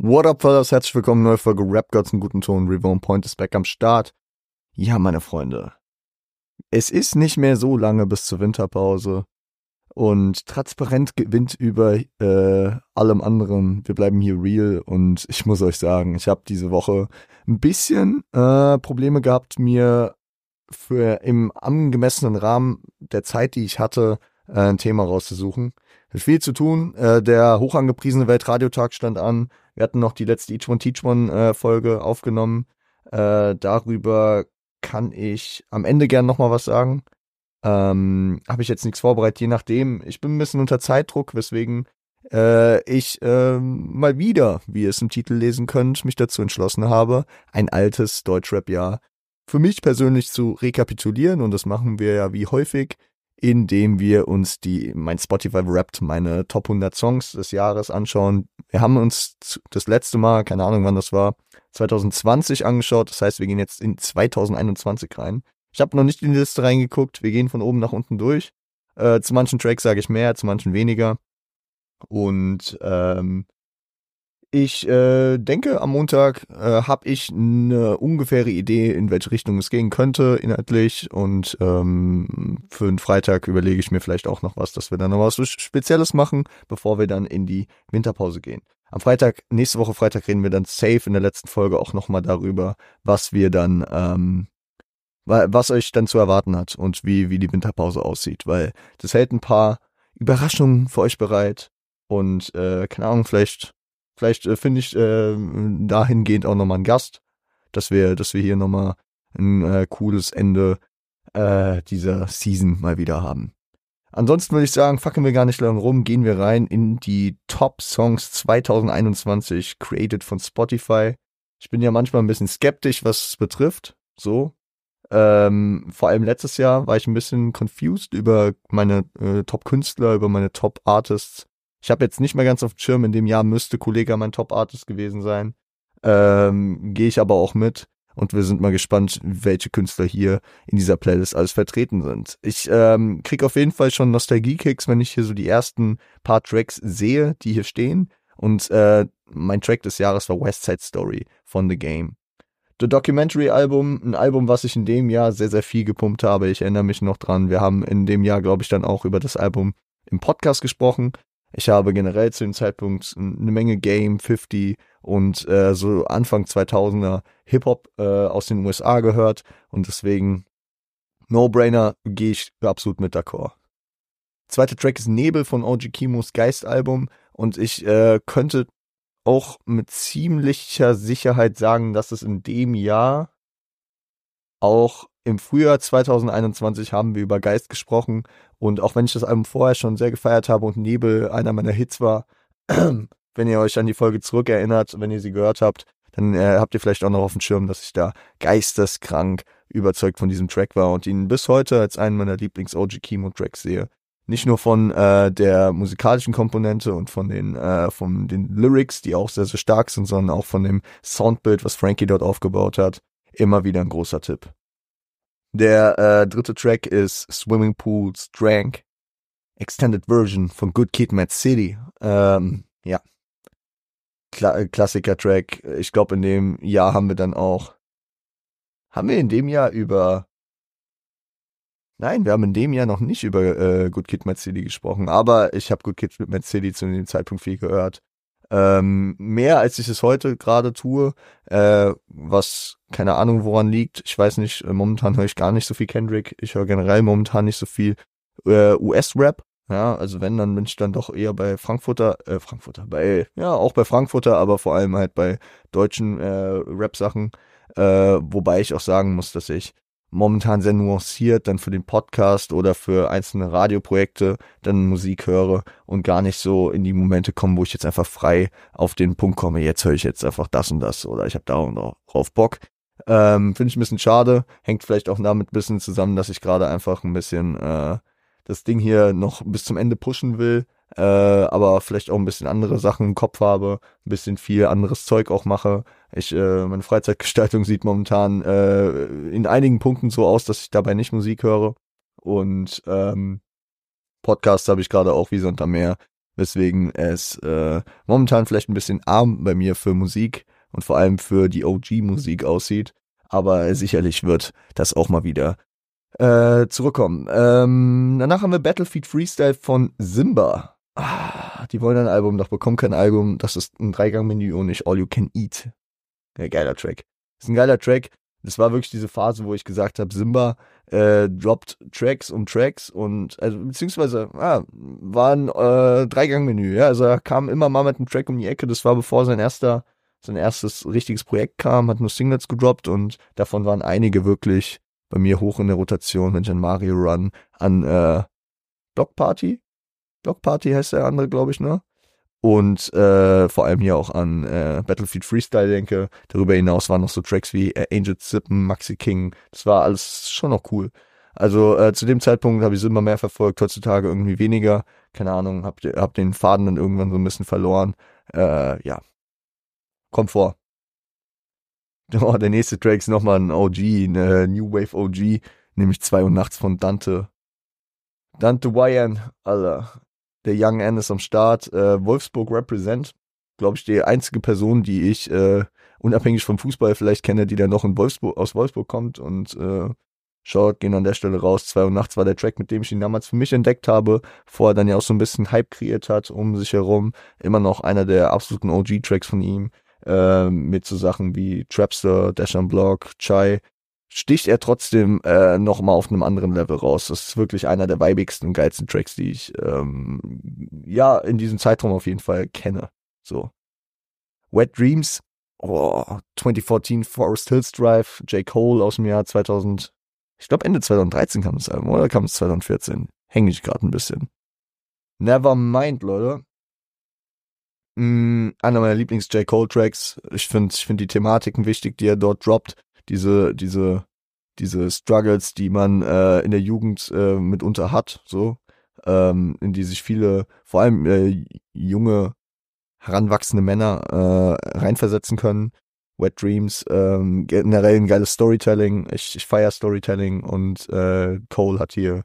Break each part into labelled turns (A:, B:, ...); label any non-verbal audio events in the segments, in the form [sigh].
A: What up, fellas? Herzlich willkommen, neue Folge Rap Gods in guten Ton. Reborn Point ist back am Start. Ja, meine Freunde. Es ist nicht mehr so lange bis zur Winterpause. Und transparent gewinnt über äh, allem anderen. Wir bleiben hier real. Und ich muss euch sagen, ich habe diese Woche ein bisschen äh, Probleme gehabt, mir für im angemessenen Rahmen der Zeit, die ich hatte, äh, ein Thema rauszusuchen. Viel zu tun. Äh, der hochangepriesene Weltradiotag stand an. Wir hatten noch die letzte Each One Teach One äh, Folge aufgenommen. Äh, darüber kann ich am Ende gern nochmal was sagen. Ähm, Habe ich jetzt nichts vorbereitet, je nachdem. Ich bin ein bisschen unter Zeitdruck, weswegen äh, ich äh, mal wieder, wie ihr es im Titel lesen könnt, mich dazu entschlossen habe, ein altes Deutschrap-Jahr für mich persönlich zu rekapitulieren. Und das machen wir ja wie häufig indem wir uns die, mein Spotify Wrapped, meine Top 100 Songs des Jahres anschauen. Wir haben uns das letzte Mal, keine Ahnung wann das war, 2020 angeschaut. Das heißt, wir gehen jetzt in 2021 rein. Ich habe noch nicht in die Liste reingeguckt. Wir gehen von oben nach unten durch. Äh, zu manchen Tracks sage ich mehr, zu manchen weniger. Und ähm, ich äh, denke, am Montag äh, habe ich eine ungefähre Idee, in welche Richtung es gehen könnte inhaltlich. Und ähm, für den Freitag überlege ich mir vielleicht auch noch was, dass wir dann noch was Spezielles machen, bevor wir dann in die Winterpause gehen. Am Freitag, nächste Woche Freitag reden wir dann safe in der letzten Folge auch nochmal darüber, was wir dann, ähm, was euch dann zu erwarten hat und wie, wie die Winterpause aussieht, weil das hält ein paar Überraschungen für euch bereit. Und äh, keine Ahnung, vielleicht Vielleicht äh, finde ich äh, dahingehend auch nochmal einen Gast, dass wir, dass wir hier nochmal ein äh, cooles Ende äh, dieser Season mal wieder haben. Ansonsten würde ich sagen, fucken wir gar nicht lange rum, gehen wir rein in die Top Songs 2021, created von Spotify. Ich bin ja manchmal ein bisschen skeptisch, was es betrifft. So. Ähm, vor allem letztes Jahr war ich ein bisschen confused über meine äh, Top-Künstler, über meine Top-Artists. Ich habe jetzt nicht mehr ganz auf dem Schirm, in dem Jahr müsste Kollega mein Top-Artist gewesen sein. Ähm, Gehe ich aber auch mit. Und wir sind mal gespannt, welche Künstler hier in dieser Playlist alles vertreten sind. Ich ähm, krieg auf jeden Fall schon Nostalgie-Kicks, wenn ich hier so die ersten paar Tracks sehe, die hier stehen. Und äh, mein Track des Jahres war West Side Story von The Game. The Documentary Album, ein Album, was ich in dem Jahr sehr, sehr viel gepumpt habe. Ich erinnere mich noch dran. Wir haben in dem Jahr, glaube ich, dann auch über das Album im Podcast gesprochen. Ich habe generell zu dem Zeitpunkt eine Menge Game, 50 und äh, so Anfang 2000er Hip-Hop äh, aus den USA gehört und deswegen No-Brainer gehe ich absolut mit d'accord. Zweiter Track ist Nebel von OG Kimos Geist-Album und ich äh, könnte auch mit ziemlicher Sicherheit sagen, dass es in dem Jahr auch im Frühjahr 2021 haben wir über Geist gesprochen und auch wenn ich das Album vorher schon sehr gefeiert habe und Nebel einer meiner Hits war, [clears throat] wenn ihr euch an die Folge zurückerinnert, wenn ihr sie gehört habt, dann äh, habt ihr vielleicht auch noch auf dem Schirm, dass ich da geisteskrank überzeugt von diesem Track war und ihn bis heute als einen meiner Lieblings-OG Chemo-Tracks sehe. Nicht nur von äh, der musikalischen Komponente und von den, äh, von den Lyrics, die auch sehr, sehr stark sind, sondern auch von dem Soundbild, was Frankie dort aufgebaut hat. Immer wieder ein großer Tipp. Der äh, dritte Track ist Swimming Pools Drank. Extended Version von Good Kid, Mad City. Ähm, ja. Kla Klassiker-Track. Ich glaube, in dem Jahr haben wir dann auch. Haben wir in dem Jahr über. Nein, wir haben in dem Jahr noch nicht über äh, Good Kid, Mad City gesprochen, aber ich habe Good Kid, Mad City zu dem Zeitpunkt viel gehört. Ähm, mehr als ich es heute gerade tue, äh, was keine Ahnung woran liegt. Ich weiß nicht, äh, momentan höre ich gar nicht so viel Kendrick. Ich höre generell momentan nicht so viel äh, US-Rap. Ja, also wenn, dann bin ich dann doch eher bei Frankfurter, äh, Frankfurter, bei, ja, auch bei Frankfurter, aber vor allem halt bei deutschen äh, Rap-Sachen. Äh, wobei ich auch sagen muss, dass ich momentan sehr nuanciert dann für den Podcast oder für einzelne Radioprojekte dann Musik höre und gar nicht so in die Momente komme, wo ich jetzt einfach frei auf den Punkt komme, jetzt höre ich jetzt einfach das und das oder ich habe da und drauf Bock. Ähm, Finde ich ein bisschen schade, hängt vielleicht auch damit ein bisschen zusammen, dass ich gerade einfach ein bisschen äh, das Ding hier noch bis zum Ende pushen will, äh, aber vielleicht auch ein bisschen andere Sachen im Kopf habe, ein bisschen viel anderes Zeug auch mache. Ich, äh, meine Freizeitgestaltung [laughs] sieht momentan äh, in einigen Punkten so aus, dass ich dabei nicht Musik höre. Und ähm, Podcast habe ich gerade auch wie Sonntag mehr. weswegen es äh, momentan vielleicht ein bisschen arm bei mir für Musik und vor allem für die OG-Musik aussieht. Aber sicherlich wird das auch mal wieder äh, zurückkommen. Ähm, danach haben wir Battlefield Freestyle von Simba. Ah, die wollen ein Album, doch bekommen kein Album. Das ist ein Dreigang-Menü und nicht All You Can Eat. Ja, geiler Track. Das ist ein geiler Track. Das war wirklich diese Phase, wo ich gesagt habe, Simba äh, droppt Tracks um Tracks und also beziehungsweise ah, war ein äh, Dreigang-Menü. Ja, also er kam immer mal mit einem Track um die Ecke. Das war bevor sein erster sein erstes richtiges Projekt kam, hat nur Singles gedroppt und davon waren einige wirklich bei mir hoch in der Rotation, wenn ich an Mario Run, an äh, Block Party, Block Party heißt der andere, glaube ich, ne? Und äh, vor allem hier auch an äh, Battlefield Freestyle denke. Darüber hinaus waren noch so Tracks wie äh, Angel Zippen, Maxi King. Das war alles schon noch cool. Also äh, zu dem Zeitpunkt habe ich es immer mehr verfolgt, heutzutage irgendwie weniger. Keine Ahnung, hab, hab den Faden dann irgendwann so ein bisschen verloren. Äh, ja, kommt vor. [laughs] Oh, der nächste Track ist nochmal ein OG, eine New Wave OG, nämlich 2 Uhr nachts von Dante. Dante Wyan, Alter. Der Young N ist am Start. Äh, Wolfsburg Represent. Glaube ich, die einzige Person, die ich äh, unabhängig vom Fußball vielleicht kenne, die dann noch in Wolfsburg, aus Wolfsburg kommt. Und äh, Schaut, gehen an der Stelle raus. 2 Uhr nachts war der Track, mit dem ich ihn damals für mich entdeckt habe, bevor er dann ja auch so ein bisschen Hype kreiert hat um sich herum. Immer noch einer der absoluten OG-Tracks von ihm äh, mit so Sachen wie Trapster, Dash on Block, Chai, sticht er trotzdem äh, noch mal auf einem anderen Level raus. Das ist wirklich einer der weibigsten geilsten Tracks, die ich ähm, ja in diesem Zeitraum auf jeden Fall kenne. So. Wet Dreams, oh, 2014 Forest Hills Drive, J. Cole aus dem Jahr 2000, ich glaube Ende 2013 kam das Album, oder kam es 2014? Hänge ich gerade ein bisschen. Nevermind, Leute. Mm, einer meiner Lieblings-J. Cole-Tracks. Ich finde ich find die Thematiken wichtig, die er dort droppt. Diese, diese, diese Struggles, die man äh, in der Jugend äh, mitunter hat, so, ähm, in die sich viele, vor allem äh, junge, heranwachsende Männer äh, reinversetzen können. Wet Dreams, ähm, generell ein geiles Storytelling. Ich, ich feiere Storytelling und äh, Cole hat hier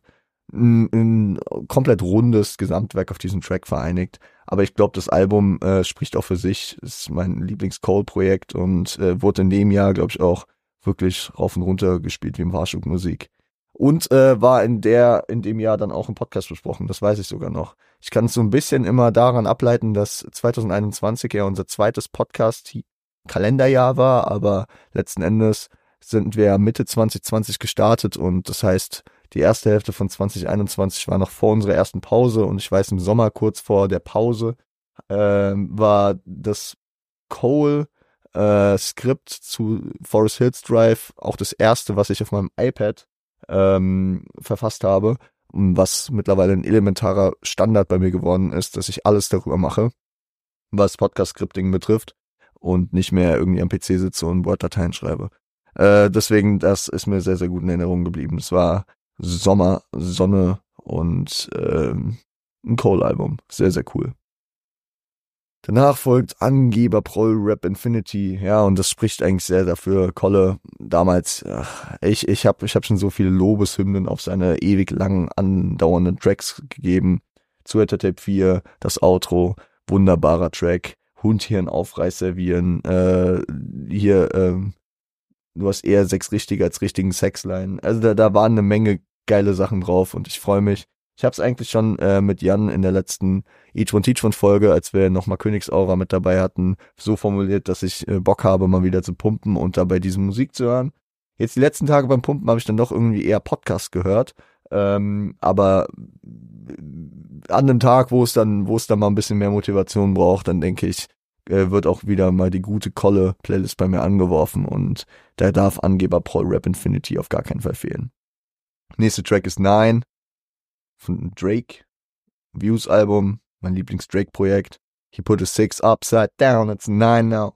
A: ein, ein komplett rundes Gesamtwerk auf diesem Track vereinigt. Aber ich glaube, das Album äh, spricht auch für sich. Ist mein Lieblings-Cole-Projekt und äh, wurde in dem Jahr, glaube ich, auch wirklich rauf und runter gespielt wie im Warschuk Musik. Und äh, war in der, in dem Jahr dann auch im Podcast besprochen, das weiß ich sogar noch. Ich kann es so ein bisschen immer daran ableiten, dass 2021 ja unser zweites Podcast-Kalenderjahr war, aber letzten Endes sind wir Mitte 2020 gestartet und das heißt, die erste Hälfte von 2021 war noch vor unserer ersten Pause und ich weiß, im Sommer kurz vor der Pause äh, war das Cole äh, Skript zu Forest Hills Drive auch das erste, was ich auf meinem iPad ähm, verfasst habe, was mittlerweile ein elementarer Standard bei mir geworden ist, dass ich alles darüber mache, was Podcast-Scripting betrifft und nicht mehr irgendwie am PC sitze und Word-Dateien schreibe. Äh, deswegen, das ist mir sehr, sehr gut in Erinnerung geblieben. Es war Sommer, Sonne und ähm, ein Cole-Album. Sehr, sehr cool. Danach folgt Angeber Proll Rap Infinity, ja, und das spricht eigentlich sehr dafür. Kolle damals, ach, ich, ich habe ich hab schon so viele Lobeshymnen auf seine ewig lang andauernden Tracks gegeben. Zuhälter Tape 4, das Outro, wunderbarer Track. Hund hier einen Aufreiß servieren, äh, hier, ähm, du hast eher sechs richtige als richtigen Sexline. Also da, da waren eine Menge geile Sachen drauf und ich freue mich. Ich habe es eigentlich schon äh, mit Jan in der letzten Each One Teach One Folge, als wir nochmal Königsaura mit dabei hatten, so formuliert, dass ich äh, Bock habe, mal wieder zu pumpen und dabei diese Musik zu hören. Jetzt die letzten Tage beim Pumpen habe ich dann doch irgendwie eher Podcast gehört. Ähm, aber an dem Tag, wo es dann, wo es dann mal ein bisschen mehr Motivation braucht, dann denke ich, äh, wird auch wieder mal die gute Kolle Playlist bei mir angeworfen und da darf Angeber Paul Rap Infinity auf gar keinen Fall fehlen. Nächste Track ist Nine von Drake. Views Album, mein Lieblings-Drake-Projekt. He put a six upside down, it's nine now.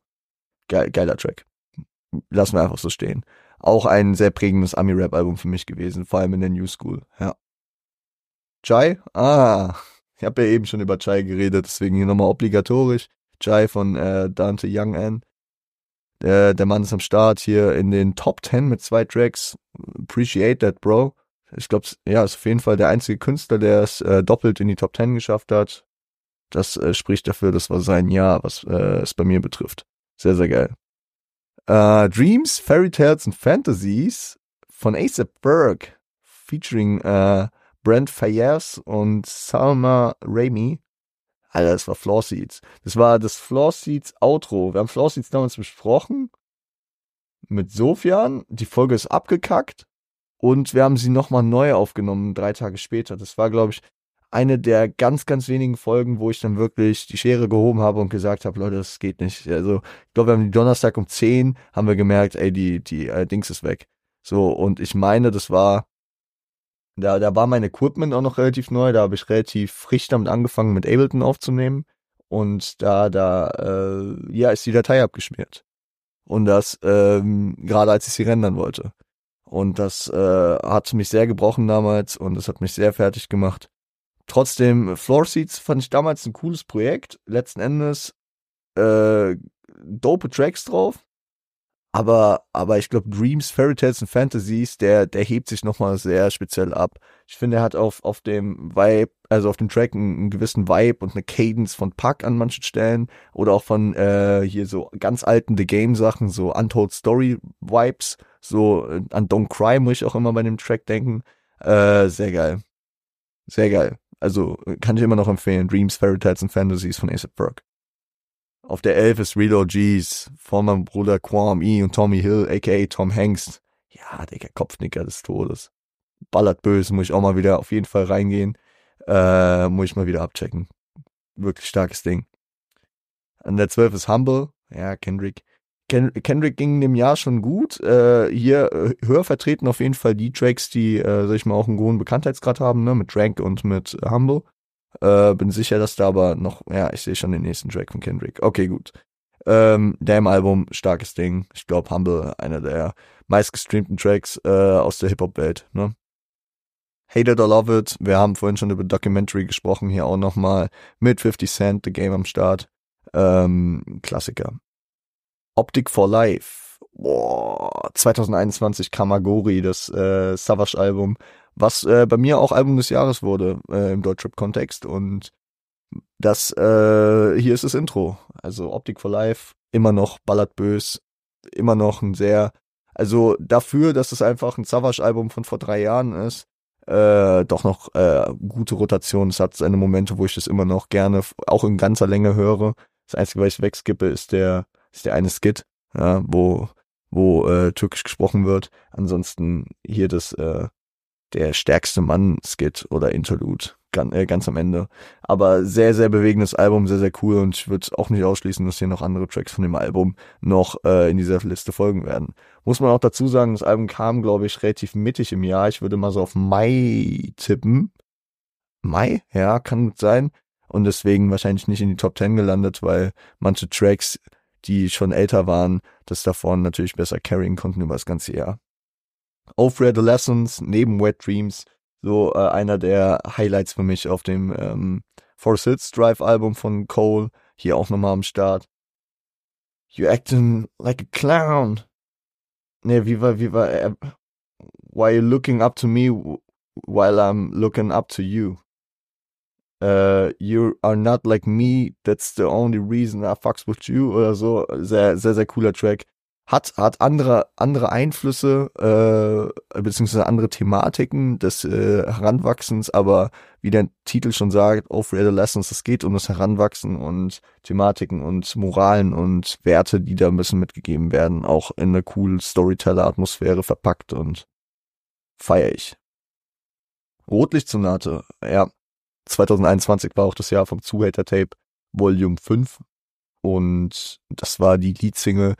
A: Geil, geiler Track. Lassen wir einfach so stehen. Auch ein sehr prägendes Ami-Rap-Album für mich gewesen, vor allem in der New School, ja. Chai? Ah, ich habe ja eben schon über Chai geredet, deswegen hier nochmal obligatorisch. Chai von äh, Dante Young N. Der, der Mann ist am Start hier in den Top 10 mit zwei Tracks. Appreciate that, Bro. Ich glaube, ja, ist auf jeden Fall der einzige Künstler, der es äh, doppelt in die Top Ten geschafft hat. Das äh, spricht dafür, das war sein Jahr, was äh, es bei mir betrifft. Sehr, sehr geil. Äh, Dreams, Fairy Tales and Fantasies von A$AP Berg featuring äh, Brent Fayez und Salma Raimi. Alter, das war Floor Seats. Das war das Floor Seats Outro. Wir haben Floor Seats damals besprochen mit Sofian. Die Folge ist abgekackt und wir haben sie nochmal neu aufgenommen, drei Tage später. Das war, glaube ich, eine der ganz, ganz wenigen Folgen, wo ich dann wirklich die Schere gehoben habe und gesagt habe, Leute, das geht nicht. Also, ich glaube, wir haben die Donnerstag um 10, haben wir gemerkt, ey, die, die äh, Dings ist weg. So, und ich meine, das war, da, da war mein Equipment auch noch relativ neu, da habe ich relativ frisch damit angefangen, mit Ableton aufzunehmen. Und da, da, äh, ja, ist die Datei abgeschmiert. Und das, ähm, gerade als ich sie rendern wollte. Und das äh, hat mich sehr gebrochen damals und das hat mich sehr fertig gemacht. Trotzdem, Floor Seats fand ich damals ein cooles Projekt. Letzten Endes äh, dope Tracks drauf. Aber, aber ich glaube, Dreams, Fairy Tales und Fantasies, der, der hebt sich nochmal sehr speziell ab. Ich finde, er hat auf, auf dem Vibe, also auf dem Track einen, einen gewissen Vibe und eine Cadence von Puck an manchen Stellen oder auch von äh, hier so ganz alten The Game Sachen, so Untold Story Vibes, so äh, an Don't Cry muss ich auch immer bei dem Track denken. Äh, sehr geil. Sehr geil. Also kann ich immer noch empfehlen. Dreams, Fairy Tales und Fantasies von A$AP Rock. Auf der 11 ist Real OGs von meinem Bruder Quam E und Tommy Hill, aka Tom Hanks. Ja, Digga, Kopfnicker des Todes. Ballert böse, muss ich auch mal wieder auf jeden Fall reingehen. Äh, muss ich mal wieder abchecken. Wirklich starkes Ding. An der 12 ist Humble. Ja, Kendrick. Ken Kendrick ging in dem Jahr schon gut. Äh, hier äh, höher vertreten auf jeden Fall die Tracks, die, äh, sag ich mal, auch einen hohen Bekanntheitsgrad haben, ne, mit Drank und mit Humble. Äh, bin sicher, dass da aber noch, ja, ich sehe schon den nächsten Track von Kendrick. Okay, gut. Ähm, Damn Album, starkes Ding. Ich glaube, Humble, einer der meistgestreamten Tracks äh, aus der Hip-Hop-Welt. Ne? Hate It or Love It. Wir haben vorhin schon über Documentary gesprochen, hier auch nochmal mit 50 Cent, The Game am Start. Ähm, Klassiker. Optic for Life. Boah, 2021 Kamagori, das äh, Savage-Album was äh, bei mir auch Album des Jahres wurde äh, im Deutschrap-Kontext. Und das äh, hier ist das Intro. Also Optik for Life, immer noch ballert bös, immer noch ein sehr, also dafür, dass es einfach ein Savage-Album von vor drei Jahren ist, äh, doch noch äh, gute Rotation. Es hat seine Momente, wo ich das immer noch gerne auch in ganzer Länge höre. Das Einzige, was ich wegskippe, ist der, ist der eine Skit, ja, wo, wo äh, türkisch gesprochen wird. Ansonsten hier das äh, der stärkste Mann-Skit oder Interlude ganz, äh, ganz am Ende. Aber sehr, sehr bewegendes Album, sehr, sehr cool und ich würde auch nicht ausschließen, dass hier noch andere Tracks von dem Album noch äh, in dieser Liste folgen werden. Muss man auch dazu sagen, das Album kam, glaube ich, relativ mittig im Jahr. Ich würde mal so auf Mai tippen. Mai? Ja, kann gut sein. Und deswegen wahrscheinlich nicht in die Top 10 gelandet, weil manche Tracks, die schon älter waren, das davon natürlich besser carryen konnten über das ganze Jahr. Over Adolescence neben Wet Dreams so äh, einer der Highlights für mich auf dem ähm, Forest Hills Drive Album von Cole. Hier auch nochmal am Start. You acting like a clown. Ne, wie war, wie war, äh, why you looking up to me while I'm looking up to you? Uh, you are not like me, that's the only reason I fucks with you oder so. Sehr, sehr, sehr cooler Track hat, hat andere, andere Einflüsse, äh, beziehungsweise andere Thematiken des äh, Heranwachsens, aber wie der Titel schon sagt, Of Adolescence, es geht um das Heranwachsen und Thematiken und Moralen und Werte, die da bisschen mitgegeben werden, auch in eine cool Storyteller-Atmosphäre verpackt und feier ich. Rotlichtsonate, ja, 2021 war auch das Jahr vom Zuhälter Tape Volume 5 und das war die Leadsingle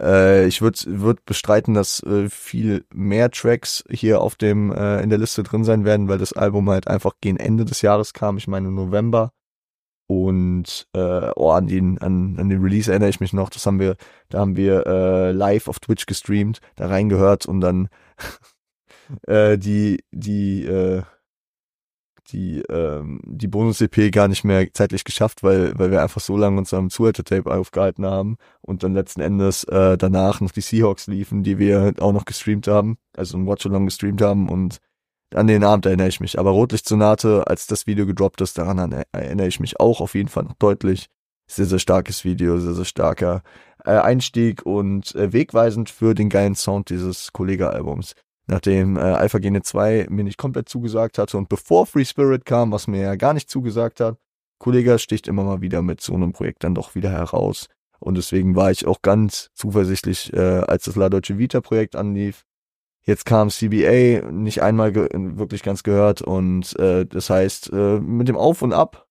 A: äh, ich würde würd bestreiten, dass äh, viel mehr Tracks hier auf dem äh, in der Liste drin sein werden, weil das Album halt einfach gegen Ende des Jahres kam. Ich meine November. Und äh, oh, an den, an, an den Release erinnere ich mich noch. Das haben wir, da haben wir äh, live auf Twitch gestreamt, da reingehört und dann [laughs] äh, die, die, äh, die, ähm, die Bonus-EP gar nicht mehr zeitlich geschafft, weil, weil wir einfach so lange uns am Zuhälter-Tape aufgehalten haben und dann letzten Endes äh, danach noch die Seahawks liefen, die wir auch noch gestreamt haben, also ein Watch-Along gestreamt haben und an den Abend erinnere ich mich. Aber Rotlichtsonate, als das Video gedroppt ist, daran erinnere ich mich auch auf jeden Fall noch deutlich. Sehr, sehr starkes Video, sehr, sehr starker äh, Einstieg und äh, wegweisend für den geilen Sound dieses Kollega-Albums. Nachdem äh, Alpha Gene 2 mir nicht komplett zugesagt hatte und bevor Free Spirit kam, was mir ja gar nicht zugesagt hat, Kollega sticht immer mal wieder mit so einem Projekt dann doch wieder heraus. Und deswegen war ich auch ganz zuversichtlich, äh, als das La Deutsche Vita Projekt anlief. Jetzt kam CBA, nicht einmal wirklich ganz gehört. Und äh, das heißt, äh, mit dem Auf und Ab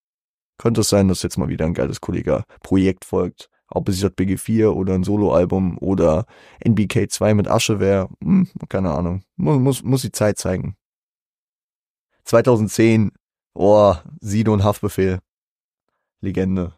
A: könnte es sein, dass jetzt mal wieder ein geiles Kollega-Projekt folgt. Ob es JBG4 oder ein Soloalbum oder NBK2 mit Asche wäre, hm, keine Ahnung. Muss, muss, muss die Zeit zeigen. 2010, oh, Sido und Haftbefehl. Legende.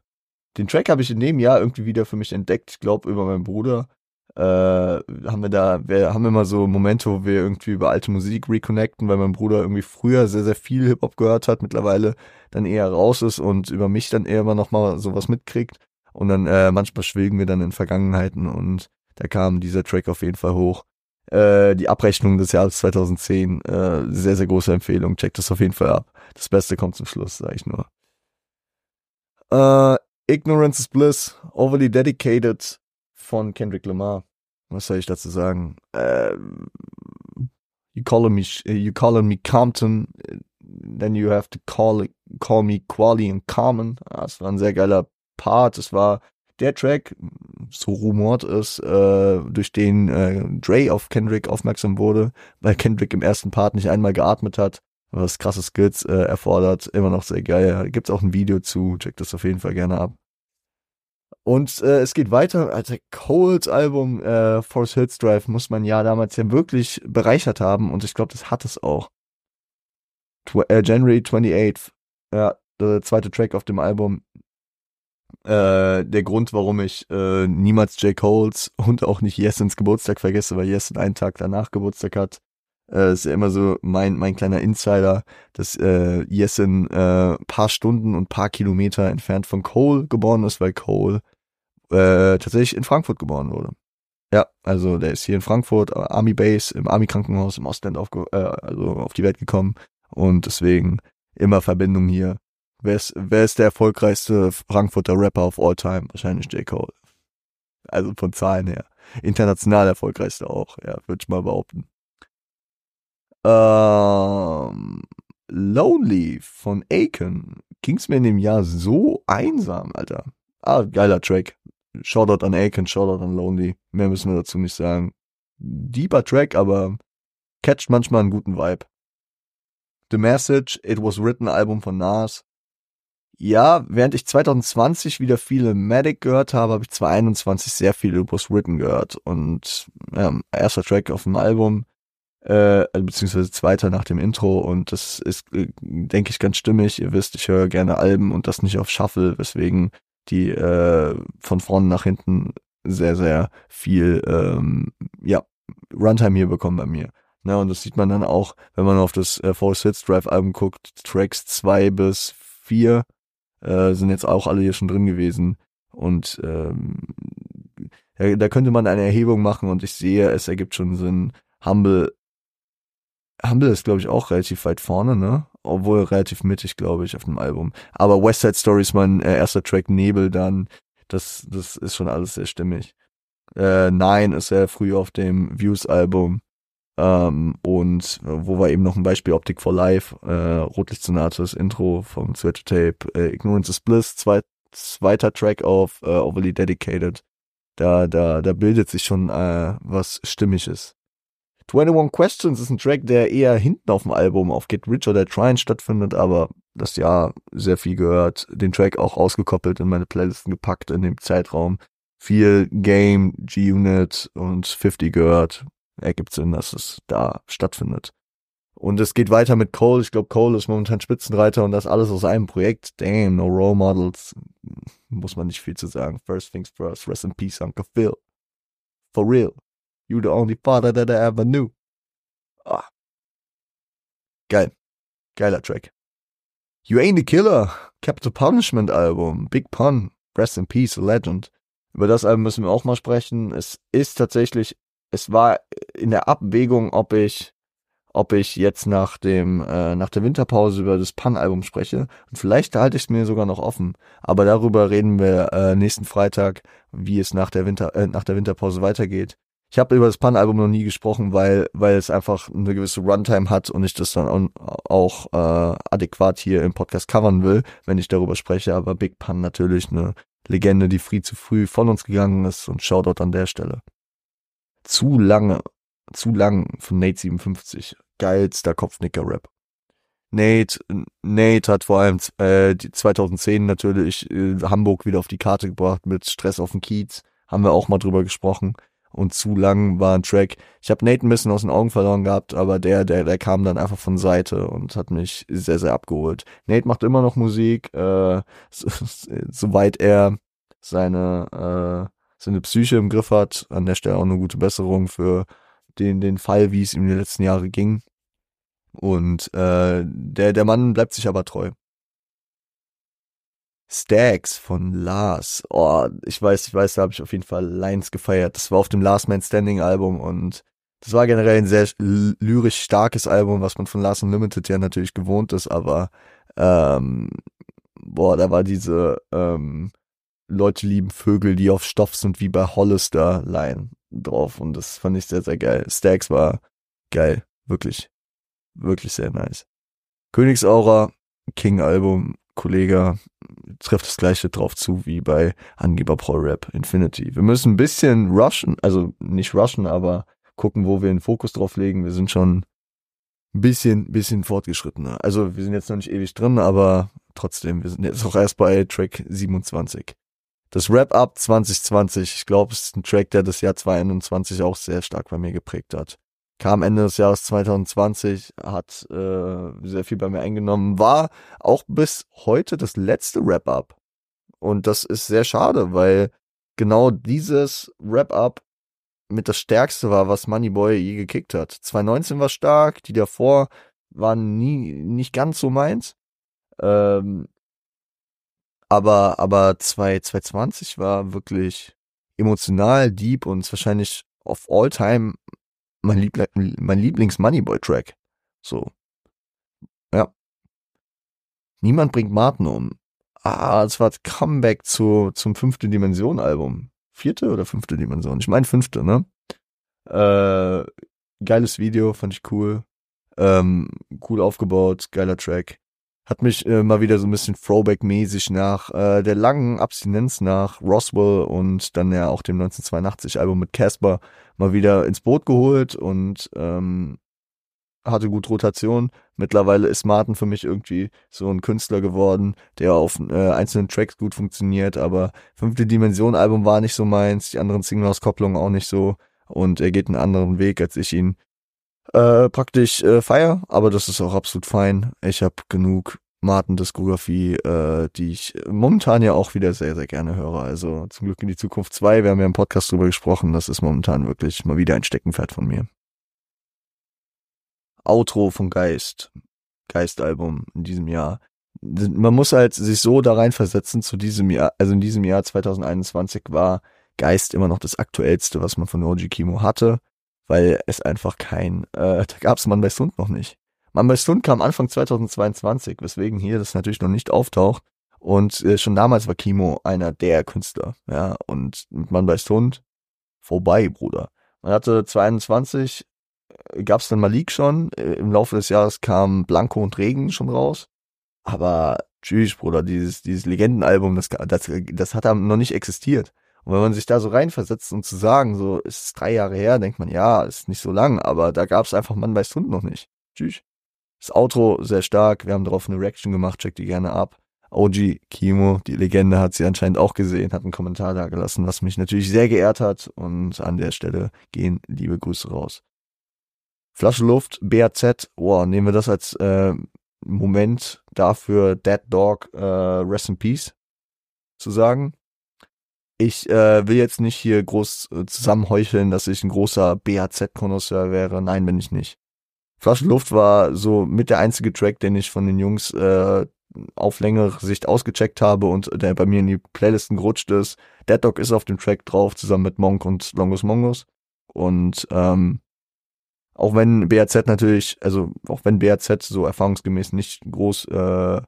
A: Den Track habe ich in dem Jahr irgendwie wieder für mich entdeckt, ich glaube über meinen Bruder. Äh, haben wir da, wir haben immer so Momente, wo wir irgendwie über alte Musik reconnecten, weil mein Bruder irgendwie früher sehr, sehr viel Hip-Hop gehört hat, mittlerweile dann eher raus ist und über mich dann eher immer noch mal sowas mitkriegt. Und dann äh, manchmal schwelgen wir dann in Vergangenheiten und da kam dieser Track auf jeden Fall hoch. Äh, die Abrechnung des Jahres 2010, äh, sehr, sehr große Empfehlung. Checkt das auf jeden Fall ab. Das Beste kommt zum Schluss, sag ich nur. Äh, Ignorance is Bliss, Overly Dedicated von Kendrick Lamar. Was soll ich dazu sagen? Äh, you calling me, you calling me Compton, then you have to call, call me Quali and Common. Das war ein sehr geiler Part. Es war der Track, so rumort ist, äh, durch den äh, Dre auf Kendrick aufmerksam wurde, weil Kendrick im ersten Part nicht einmal geatmet hat, was krasse Skills äh, erfordert. Immer noch sehr geil. Gibt's auch ein Video zu, check das auf jeden Fall gerne ab. Und äh, es geht weiter. Also Coles Album äh, Force Hills Drive muss man ja damals ja wirklich bereichert haben und ich glaube, das hat es auch. Tw äh, January 28th, ja, der zweite Track auf dem Album äh, der Grund, warum ich äh, niemals J. Coles [laughs] und auch nicht Jessens Geburtstag vergesse, weil Jessen einen Tag danach Geburtstag hat. Äh, ist ja immer so mein, mein kleiner Insider, dass äh, Jessen äh, paar Stunden und paar Kilometer entfernt von Cole geboren ist, weil Cole äh, tatsächlich in Frankfurt geboren wurde. Ja, also der ist hier in Frankfurt, äh, Army Base, im Army Krankenhaus im Ostend auf, äh, also auf die Welt gekommen und deswegen immer Verbindung hier Wer ist, wer ist der erfolgreichste Frankfurter Rapper of all time? Wahrscheinlich J. Cole. Also von Zahlen her. International erfolgreichste auch, ja, würde ich mal behaupten. Ähm, Lonely von Aiken. Ging's mir in dem Jahr so einsam, Alter. Ah, geiler Track. Shoutout an Aiken, Shoutout an Lonely. Mehr müssen wir dazu nicht sagen. Deeper Track, aber catcht manchmal einen guten Vibe. The Message, It Was Written Album von Nas ja, während ich 2020 wieder viele Medic gehört habe, habe ich 2021 sehr viel Lupus Written gehört. Und ja, erster Track auf dem Album, äh, beziehungsweise zweiter nach dem Intro. Und das ist, äh, denke ich, ganz stimmig. Ihr wisst, ich höre gerne Alben und das nicht auf Shuffle, weswegen die äh, von vorne nach hinten sehr, sehr viel ähm, ja, Runtime hier bekommen bei mir. Ne, und das sieht man dann auch, wenn man auf das äh, Force Hits Drive Album guckt, Tracks zwei bis vier äh, sind jetzt auch alle hier schon drin gewesen. Und ähm, da, könnte man eine Erhebung machen und ich sehe, es ergibt schon Sinn. Humble, Humble ist, glaube ich, auch relativ weit vorne, ne? Obwohl relativ mittig, glaube ich, auf dem Album. Aber West Side Story ist mein äh, erster Track, Nebel dann. Das, das ist schon alles sehr stimmig. Äh, Nine ist sehr früh auf dem Views-Album. Ähm, und wo war eben noch ein Beispiel Optic for Life, äh, Rotlichtsonate, das Intro vom Switch Tape, äh, Ignorance is Bliss, zweit, zweiter Track auf äh, Overly Dedicated. Da, da, da bildet sich schon äh, was Stimmiges. 21 Questions ist ein Track, der eher hinten auf dem Album auf Get Rich oder Trine stattfindet, aber das Jahr sehr viel gehört. Den Track auch ausgekoppelt in meine Playlisten gepackt in dem Zeitraum. Viel Game, G-Unit und 50 gehört ergibt Sinn, dass es da stattfindet. Und es geht weiter mit Cole. Ich glaube, Cole ist momentan Spitzenreiter und das alles aus einem Projekt. Damn, no role models. Muss man nicht viel zu sagen. First things first. Rest in peace, Uncle Phil. For real. You the only father that I ever knew. Ah. Geil. Geiler Track. You Ain't the Killer. Capital Punishment Album. Big Pun. Rest in Peace, a Legend. Über das Album müssen wir auch mal sprechen. Es ist tatsächlich es war in der Abwägung, ob ich ob ich jetzt nach dem äh, nach der Winterpause über das Pan-Album spreche. Und vielleicht halte ich es mir sogar noch offen. Aber darüber reden wir äh, nächsten Freitag, wie es nach der Winter äh, nach der Winterpause weitergeht. Ich habe über das Pan-Album noch nie gesprochen, weil weil es einfach eine gewisse Runtime hat und ich das dann auch äh, adäquat hier im Podcast covern will, wenn ich darüber spreche. Aber Big Pun natürlich eine Legende, die früh zu früh von uns gegangen ist und Shoutout an der Stelle. Zu lange zu lang von Nate 57. Geilster Kopfnicker-Rap. Nate, Nate hat vor allem äh, 2010 natürlich äh, Hamburg wieder auf die Karte gebracht mit Stress auf dem Kiez. Haben wir auch mal drüber gesprochen. Und zu lang war ein Track. Ich habe Nate ein bisschen aus den Augen verloren gehabt, aber der, der, der kam dann einfach von Seite und hat mich sehr, sehr abgeholt. Nate macht immer noch Musik, äh, so, soweit er seine, äh, seine Psyche im Griff hat. An der Stelle auch eine gute Besserung für den, den Fall, wie es ihm die letzten Jahre ging. Und äh, der, der Mann bleibt sich aber treu. Stags von Lars. Oh, ich weiß, ich weiß, da habe ich auf jeden Fall Lines gefeiert. Das war auf dem Last Man Standing Album und das war generell ein sehr lyrisch starkes Album, was man von Lars Unlimited ja natürlich gewohnt ist, aber ähm, boah, da war diese ähm, Leute lieben Vögel, die auf Stoff sind wie bei Hollister Line drauf und das fand ich sehr, sehr geil. Stags war geil, wirklich, wirklich sehr nice. Königsaura, King-Album, Kollege, trifft das gleiche drauf zu wie bei Angeber Pro Rap Infinity. Wir müssen ein bisschen rushen, also nicht rushen, aber gucken, wo wir den Fokus drauf legen. Wir sind schon ein bisschen, bisschen fortgeschrittener. Also wir sind jetzt noch nicht ewig drin, aber trotzdem, wir sind jetzt auch erst bei Track 27. Das Wrap-Up 2020, ich glaube, es ist ein Track, der das Jahr 2021 auch sehr stark bei mir geprägt hat. Kam Ende des Jahres 2020, hat äh, sehr viel bei mir eingenommen, war auch bis heute das letzte Wrap-Up. Und das ist sehr schade, weil genau dieses Wrap-Up mit das stärkste war, was Moneyboy je gekickt hat. 2019 war stark, die davor waren nie nicht ganz so meins. Ähm, aber, aber 2020 war wirklich emotional, deep und wahrscheinlich of all time mein, Liebl mein Lieblings Moneyboy-Track. So. Ja. Niemand bringt Martin um. Ah, es war Comeback zu, zum fünfte Dimension-Album. Vierte oder fünfte Dimension? Ich meine fünfte, ne? Äh, geiles Video, fand ich cool. Ähm, cool aufgebaut, geiler Track hat mich äh, mal wieder so ein bisschen Throwback-mäßig nach äh, der langen Abstinenz nach Roswell und dann ja auch dem 1982-Album mit Casper mal wieder ins Boot geholt und ähm, hatte gut Rotation. Mittlerweile ist Martin für mich irgendwie so ein Künstler geworden, der auf äh, einzelnen Tracks gut funktioniert, aber fünfte Dimension Album war nicht so meins, die anderen Single-Auskopplungen auch nicht so und er geht einen anderen Weg, als ich ihn äh, praktisch äh, feier, aber das ist auch absolut fein. Ich habe genug Martin-Diskografie, äh, die ich momentan ja auch wieder sehr, sehr gerne höre. Also zum Glück in die Zukunft 2, wir haben ja im Podcast drüber gesprochen, das ist momentan wirklich mal wieder ein Steckenpferd von mir. Outro von Geist, Geist-Album in diesem Jahr. Man muss halt sich so da reinversetzen zu diesem Jahr, also in diesem Jahr 2021 war Geist immer noch das aktuellste, was man von OG Kimo hatte weil es einfach kein, äh, da gab es Mann bei Stund noch nicht. Mann bei Stund kam Anfang 2022, weswegen hier das natürlich noch nicht auftaucht. Und äh, schon damals war Kimo einer der Künstler, ja. Und mit Mann bei Stund vorbei, Bruder. Man hatte 22, äh, gab es dann Malik schon. Äh, Im Laufe des Jahres kam Blanco und Regen schon raus. Aber tschüss, Bruder, dieses, dieses Legendenalbum, das, das, das hat noch nicht existiert. Und wenn man sich da so reinversetzt und zu sagen, so ist es drei Jahre her, denkt man, ja, ist nicht so lang, aber da gab es einfach Mann weiß Hund noch nicht. Tschüss. Das Outro sehr stark, wir haben darauf eine Reaction gemacht, checkt die gerne ab. OG Kimo, die Legende, hat sie anscheinend auch gesehen, hat einen Kommentar da gelassen, was mich natürlich sehr geehrt hat und an der Stelle gehen liebe Grüße raus. Flasche Luft, BAZ, wow, nehmen wir das als äh, Moment dafür, Dead Dog, äh, Rest in Peace zu sagen. Ich äh, will jetzt nicht hier groß äh, zusammenheucheln, dass ich ein großer BAZ-Konnoisseur wäre. Nein, bin ich nicht. Flasche Luft war so mit der einzige Track, den ich von den Jungs äh, auf längere Sicht ausgecheckt habe und der bei mir in die Playlisten gerutscht ist. Dead Dog ist auf dem Track drauf, zusammen mit Monk und Longus Mongus. Und ähm, Auch wenn BAZ natürlich, also auch wenn BAZ so erfahrungsgemäß nicht groß äh,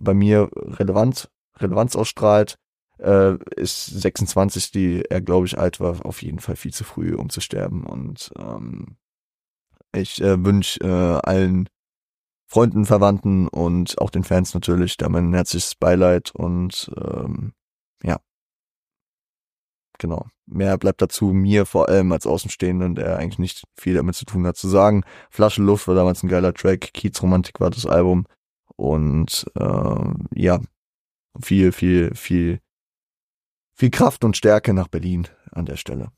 A: bei mir relevant, Relevanz ausstrahlt, äh, ist 26, die er, glaube ich, alt war, auf jeden Fall viel zu früh, um zu sterben. Und ähm, ich äh, wünsche äh, allen Freunden, Verwandten und auch den Fans natürlich da mein herzliches Beileid und ähm, ja, genau. Mehr bleibt dazu mir vor allem als Außenstehenden, der eigentlich nicht viel damit zu tun hat, zu sagen. Flasche Luft war damals ein geiler Track, Kiez Romantik war das Album und äh, ja, viel, viel, viel, viel Kraft und Stärke nach Berlin an der Stelle.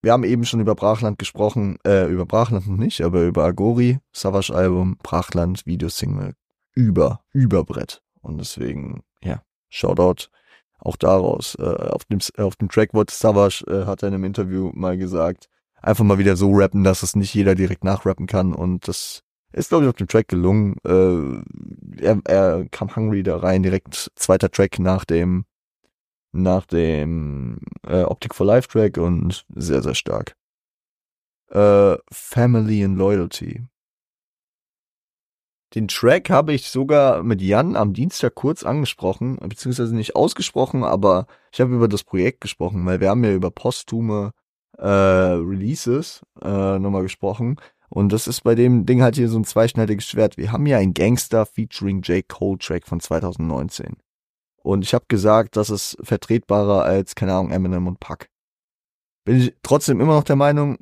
A: Wir haben eben schon über Brachland gesprochen, äh, über Brachland nicht, aber über Agori, Savage Album, Brachland, Videosingle, über, über Brett. Und deswegen, ja, Shoutout auch daraus. Äh, auf, dem, auf dem Track wurde Savage, äh, hat er in einem Interview mal gesagt, einfach mal wieder so rappen, dass es nicht jeder direkt nachrappen kann. Und das ist, glaube ich, auf dem Track gelungen. Äh, er, er kam Hungry da rein, direkt zweiter Track nach dem nach dem äh, Optic for Life Track und sehr, sehr stark. Äh, Family and Loyalty. Den Track habe ich sogar mit Jan am Dienstag kurz angesprochen, beziehungsweise nicht ausgesprochen, aber ich habe über das Projekt gesprochen, weil wir haben ja über posthume äh, Releases äh, nochmal gesprochen. Und das ist bei dem Ding halt hier so ein zweischneidiges Schwert. Wir haben ja ein Gangster featuring J. Cole Track von 2019. Und ich habe gesagt, das ist vertretbarer als, keine Ahnung, Eminem und Puck. Bin ich trotzdem immer noch der Meinung,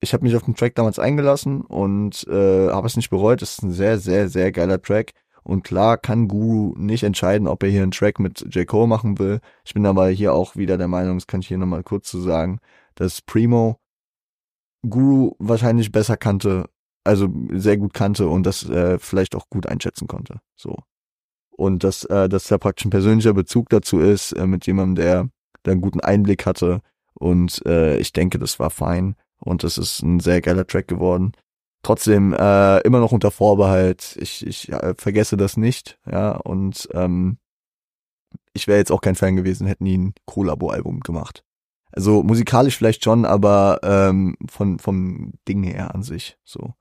A: ich habe mich auf den Track damals eingelassen und äh, habe es nicht bereut. Es ist ein sehr, sehr, sehr geiler Track. Und klar kann Guru nicht entscheiden, ob er hier einen Track mit J. Cole machen will. Ich bin aber hier auch wieder der Meinung, das kann ich hier nochmal kurz zu sagen, dass Primo Guru wahrscheinlich besser kannte, also sehr gut kannte und das äh, vielleicht auch gut einschätzen konnte. So und dass, äh, dass da praktisch ein persönlicher Bezug dazu ist, äh, mit jemandem, der, der einen guten Einblick hatte. Und äh, ich denke, das war fein. Und das ist ein sehr geiler Track geworden. Trotzdem äh, immer noch unter Vorbehalt. Ich, ich äh, vergesse das nicht, ja. Und ähm, ich wäre jetzt auch kein Fan gewesen, hätten die ein Kollabo-Album gemacht. Also musikalisch vielleicht schon, aber ähm, von vom Ding her an sich so.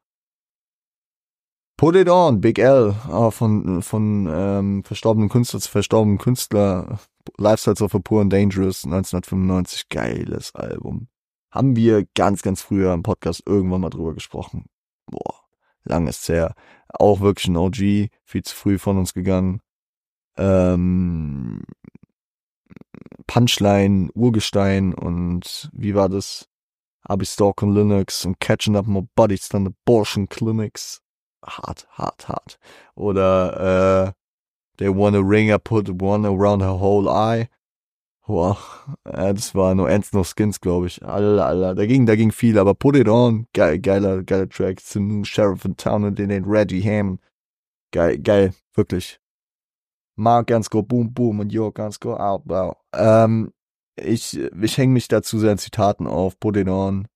A: Put It On, Big L, oh, von, von ähm, verstorbenen Künstler zu verstorbenen Künstler, Lifestyles of a Poor and Dangerous, 1995, geiles Album. Haben wir ganz, ganz früher im Podcast irgendwann mal drüber gesprochen. Boah, lang ist her. Auch wirklich ein OG, viel zu früh von uns gegangen. Ähm, Punchline, Urgestein und wie war das? Abby Stalk und Linux und Catching Up My Bodies, dann Abortion Clinics hart, hart, hart. Oder äh, They want a ring, I put one around her whole eye. Boah, äh, das war no Ends, no Skins, glaube ich. Alla. Da ging, da ging viel, aber Put It On, geil, geiler, geiler Track. Zum Sheriff in Town und den Reggie Ham. Geil, geil, wirklich. Mark ganz go boom boom und Yo ganz go out, wow. Ähm, ich, ich hänge mich dazu sehr an Zitaten auf. Put It On,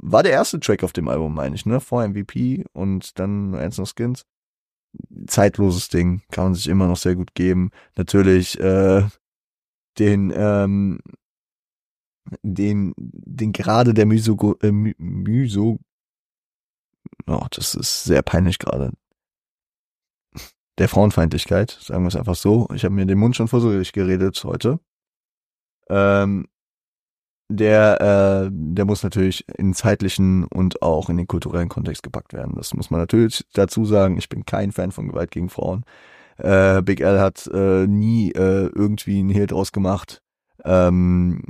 A: war der erste Track auf dem Album, meine ich, ne? Vor MVP und dann Ends No Skins. Zeitloses Ding, kann man sich immer noch sehr gut geben. Natürlich, äh, den, ähm, den, den gerade der Myso, äh, Myso, oh, das ist sehr peinlich gerade. Der Frauenfeindlichkeit, sagen wir es einfach so. Ich habe mir den Mund schon versucht geredet heute. Ähm, der, äh, der muss natürlich in zeitlichen und auch in den kulturellen Kontext gepackt werden. Das muss man natürlich dazu sagen. Ich bin kein Fan von Gewalt gegen Frauen. Äh, Big L hat äh, nie äh, irgendwie einen Hehl draus gemacht, ähm,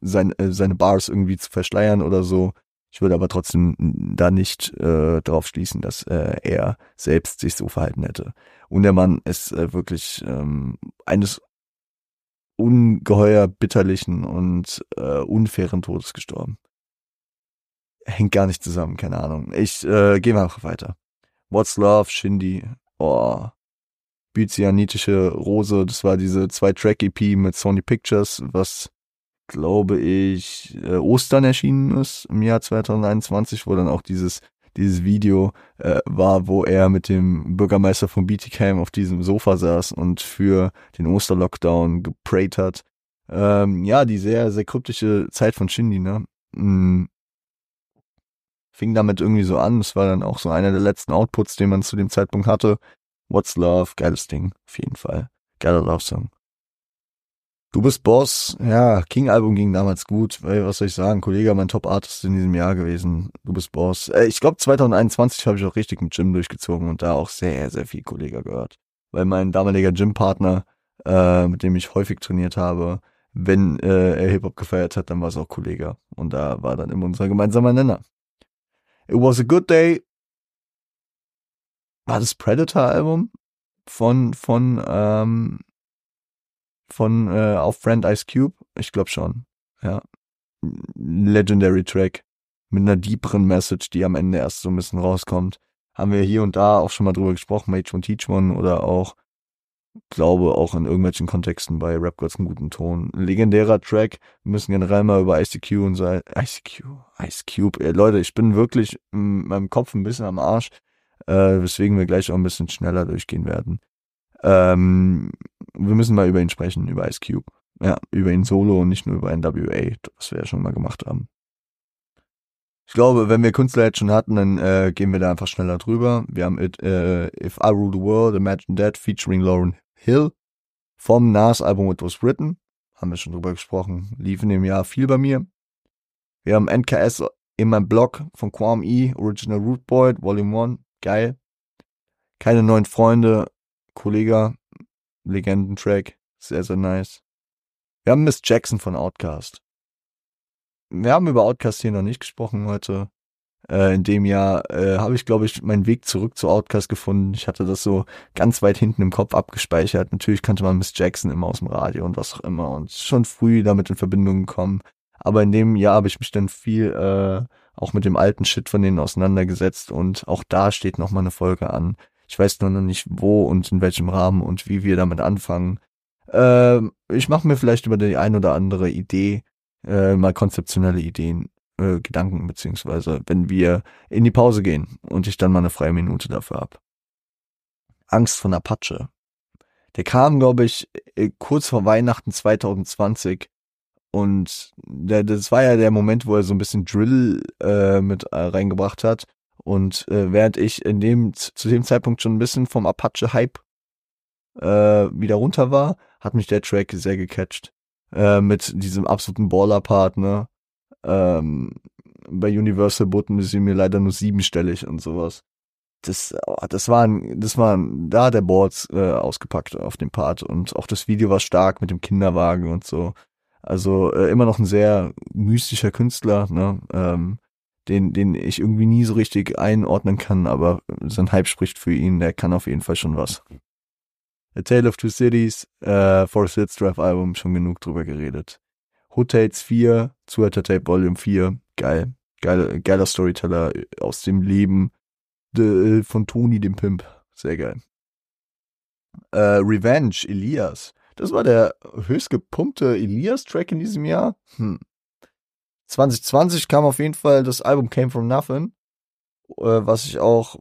A: sein, äh, seine Bars irgendwie zu verschleiern oder so. Ich würde aber trotzdem da nicht äh, drauf schließen, dass äh, er selbst sich so verhalten hätte. Und der Mann ist äh, wirklich ähm, eines ungeheuer bitterlichen und äh, unfairen Todes gestorben. Hängt gar nicht zusammen, keine Ahnung. Ich äh, gehe mal weiter. What's Love, Shindy, oh, Byzantinitische Rose, das war diese zwei-Track-EP mit Sony Pictures, was glaube ich äh, Ostern erschienen ist im Jahr 2021, wo dann auch dieses dieses Video äh, war, wo er mit dem Bürgermeister von Bietigheim auf diesem Sofa saß und für den Osterlockdown geprayt hat. Ähm, ja, die sehr, sehr kryptische Zeit von Shindy, ne? Mm. fing damit irgendwie so an. Es war dann auch so einer der letzten Outputs, den man zu dem Zeitpunkt hatte. What's Love, geiles Ding, auf jeden Fall. Geiler Love-Song. Du bist Boss. Ja, King-Album ging damals gut. Weil, was soll ich sagen? Kollege, mein Top-Artist in diesem Jahr gewesen. Du bist Boss. Äh, ich glaube, 2021 habe ich auch richtig mit Jim durchgezogen und da auch sehr, sehr viel Kollege gehört. Weil mein damaliger Gym-Partner, äh, mit dem ich häufig trainiert habe, wenn äh, er Hip-Hop gefeiert hat, dann war es auch Kollege. Und da war dann immer unser gemeinsamer Nenner. It was a good day. War das Predator-Album? Von, von, ähm, von äh, auf Friend Ice Cube? Ich glaube schon. Ja. Legendary Track. Mit einer deeperen Message, die am Ende erst so ein bisschen rauskommt. Haben wir hier und da auch schon mal drüber gesprochen, Mage One Teach One oder auch glaube auch in irgendwelchen Kontexten bei Rap Gods einen guten Ton. Legendärer Track. Wir müssen generell mal über ICQ und so. ICQ, Ice Cube. Ey, Leute, ich bin wirklich in meinem Kopf ein bisschen am Arsch, äh, weswegen wir gleich auch ein bisschen schneller durchgehen werden. Ähm, wir müssen mal über ihn sprechen, über Ice Cube. Ja, über ihn solo und nicht nur über NWA, was wir ja schon mal gemacht haben. Ich glaube, wenn wir Künstler jetzt schon hatten, dann äh, gehen wir da einfach schneller drüber. Wir haben it, äh, If I Rule the World, Imagine That featuring Lauren Hill vom Nas-Album It Was Written. Haben wir schon drüber gesprochen. Lief in dem Jahr viel bei mir. Wir haben NKS in meinem Blog von Quam E, Original Root Boy, Volume 1. Geil. Keine neuen Freunde. Kollege, Legendentrack. Sehr, sehr nice. Wir haben Miss Jackson von Outcast. Wir haben über Outcast hier noch nicht gesprochen heute äh, in dem Jahr äh, habe ich, glaube ich, meinen Weg zurück zu Outcast gefunden. Ich hatte das so ganz weit hinten im Kopf abgespeichert. Natürlich kannte man Miss Jackson immer aus dem Radio und was auch immer und schon früh damit in Verbindung gekommen. Aber in dem Jahr habe ich mich dann viel äh, auch mit dem alten Shit von denen auseinandergesetzt und auch da steht noch mal eine Folge an. Ich weiß nur noch nicht wo und in welchem Rahmen und wie wir damit anfangen. Äh, ich mache mir vielleicht über die ein oder andere Idee äh, mal konzeptionelle Ideen äh, Gedanken, beziehungsweise wenn wir in die Pause gehen und ich dann mal eine freie Minute dafür hab. Angst von Apache. Der kam, glaube ich, äh, kurz vor Weihnachten 2020 und der, das war ja der Moment, wo er so ein bisschen Drill äh, mit äh, reingebracht hat. Und äh, während ich in dem zu dem Zeitpunkt schon ein bisschen vom Apache-Hype äh, wieder runter war, hat mich der Track sehr gecatcht. Äh, mit diesem absoluten Baller-Part, ne? Ähm, bei Universal boten sie mir leider nur siebenstellig und sowas. Das, oh, das waren, das waren da der Boards äh, ausgepackt auf dem Part und auch das Video war stark mit dem Kinderwagen und so. Also äh, immer noch ein sehr mystischer Künstler, ne? Ähm, den, den ich irgendwie nie so richtig einordnen kann, aber sein Hype spricht für ihn, der kann auf jeden Fall schon was. A Tale of Two Cities, äh, Forest Hills Drive Album, schon genug drüber geredet. Hotels 4, Zuhälter Tape Volume 4, geil. Geil, geiler Storyteller aus dem Leben de, von Toni, dem Pimp. Sehr geil. Äh, Revenge, Elias. Das war der höchst gepumpte Elias-Track in diesem Jahr. Hm. 2020 kam auf jeden Fall das Album Came From Nothing, äh, was ich auch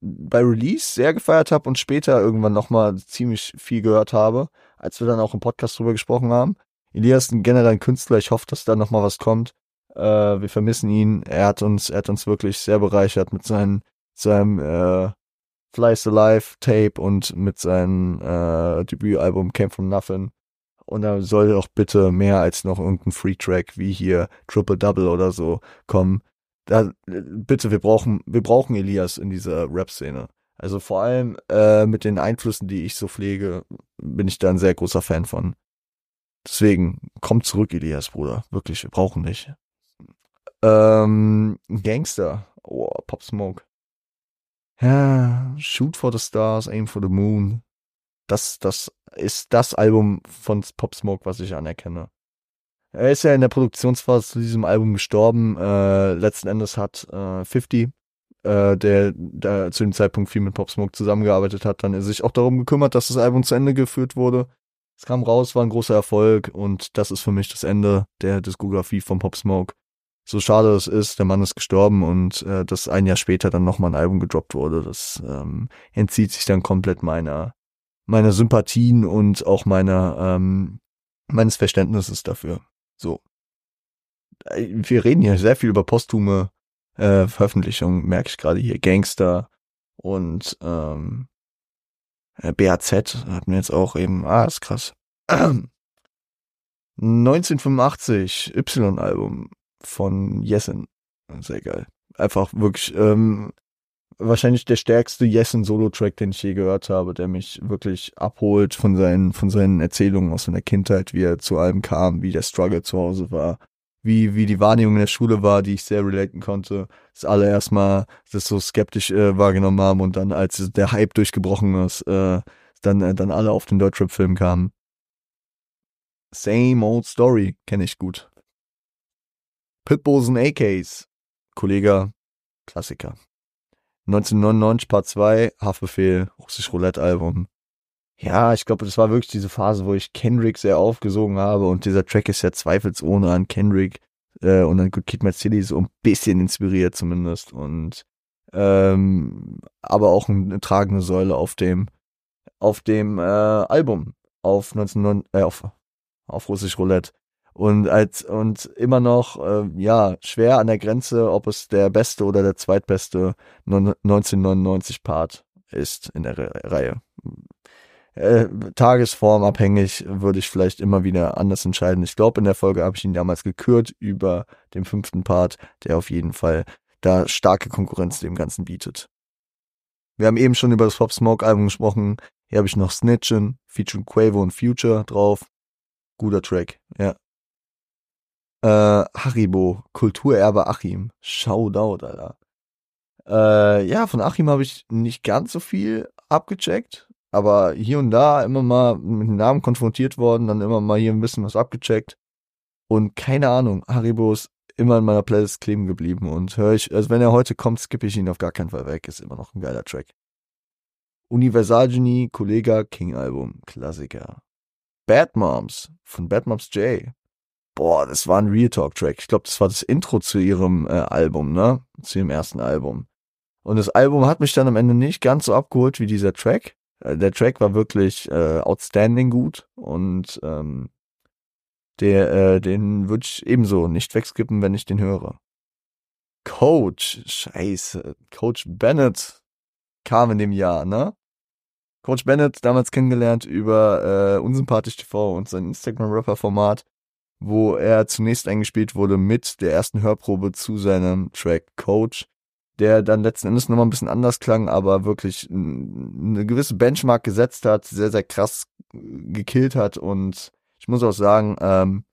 A: bei Release sehr gefeiert habe und später irgendwann nochmal ziemlich viel gehört habe, als wir dann auch im Podcast drüber gesprochen haben. Elias ist ein generell ein Künstler. Ich hoffe, dass da noch mal was kommt. Äh, wir vermissen ihn. Er hat uns, er hat uns wirklich sehr bereichert mit seinen, seinem äh, Flies Alive Tape und mit seinem äh, Debütalbum Came From Nothing. Und da soll auch bitte mehr als noch irgendein Free Track wie hier Triple Double oder so kommen. Da, bitte, wir brauchen, wir brauchen Elias in dieser Rap-Szene. Also vor allem äh, mit den Einflüssen, die ich so pflege, bin ich da ein sehr großer Fan von. Deswegen, komm zurück, Elias, Bruder. Wirklich, wir brauchen dich. Ähm, Gangster. Oh, Pop Smoke. Ja, Shoot for the Stars, Aim for the Moon. Das, das ist das Album von Pop Smoke, was ich anerkenne. Er ist ja in der Produktionsphase zu diesem Album gestorben. Äh, letzten Endes hat äh, 50, äh, der, der zu dem Zeitpunkt viel mit Pop Smoke zusammengearbeitet hat, dann sich auch darum gekümmert, dass das Album zu Ende geführt wurde. Es kam raus, war ein großer Erfolg und das ist für mich das Ende der Diskografie von Pop Smoke. So schade es ist, der Mann ist gestorben und äh, dass ein Jahr später dann nochmal ein Album gedroppt wurde, das ähm, entzieht sich dann komplett meiner, meiner Sympathien und auch meiner, ähm, meines Verständnisses dafür. So. Äh, wir reden hier sehr viel über posthume äh, Veröffentlichungen, merke ich gerade hier, Gangster und ähm, äh, BAZ hatten wir jetzt auch eben, ah, ist krass. [clears throat] 1985, Y-Album von Jessen. Sehr geil. Einfach wirklich, ähm, wahrscheinlich der stärkste Jessen-Solo-Track, den ich je gehört habe, der mich wirklich abholt von seinen, von seinen Erzählungen aus seiner Kindheit, wie er zu allem kam, wie der Struggle zu Hause war, wie, wie die Wahrnehmung in der Schule war, die ich sehr relaten konnte. Das alle erstmal das so skeptisch äh, wahrgenommen haben und dann, als der Hype durchgebrochen ist, äh, dann, äh, dann alle auf den Deutschrap-Film kamen. Same old story, kenne ich gut. Pitbulls und AKs, Kollege, Klassiker. 1999 Part 2, Haftbefehl, Russisch Roulette Album. Ja, ich glaube, das war wirklich diese Phase, wo ich Kendrick sehr aufgesogen habe und dieser Track ist ja zweifelsohne an Kendrick äh, und an Good Kid Mad City so ein bisschen inspiriert zumindest und ähm, aber auch eine tragende Säule auf dem auf dem äh, Album auf 19 äh, auf auf Russisch Roulette und als und immer noch äh, ja schwer an der Grenze, ob es der beste oder der zweitbeste 1999 Part ist in der Re Reihe. Äh, Tagesform abhängig würde ich vielleicht immer wieder anders entscheiden. Ich glaube, in der Folge habe ich ihn damals gekürt über den fünften Part, der auf jeden Fall da starke Konkurrenz dem Ganzen bietet. Wir haben eben schon über das Pop Smoke Album gesprochen. Hier habe ich noch Snitchin, featuring Quavo und Future drauf. Guter Track, ja. Äh, Haribo, Kulturerbe Achim. Shoutout, Alter. Äh, ja, von Achim habe ich nicht ganz so viel abgecheckt, aber hier und da immer mal mit dem Namen konfrontiert worden, dann immer mal hier ein bisschen was abgecheckt. Und keine Ahnung, Haribo ist immer in meiner Playlist kleben geblieben und höre ich, also wenn er heute kommt, skippe ich ihn auf gar keinen Fall weg. Ist immer noch ein geiler Track. Universal Genie, Kollega, King Album, Klassiker. Bad Moms von Bad Moms J boah, das war ein Real Talk Track. Ich glaube, das war das Intro zu ihrem äh, Album, ne? Zu ihrem ersten Album. Und das Album hat mich dann am Ende nicht ganz so abgeholt wie dieser Track. Äh, der Track war wirklich äh, outstanding gut und ähm, der, äh, den würde ich ebenso nicht wegskippen, wenn ich den höre. Coach, scheiße, Coach Bennett kam in dem Jahr, ne? Coach Bennett damals kennengelernt über äh, Unsympathisch TV und sein Instagram-Rapper-Format wo er zunächst eingespielt wurde mit der ersten Hörprobe zu seinem Track Coach, der dann letzten Endes nochmal ein bisschen anders klang, aber wirklich eine gewisse Benchmark gesetzt hat, sehr, sehr krass gekillt hat und ich muss auch sagen, ähm,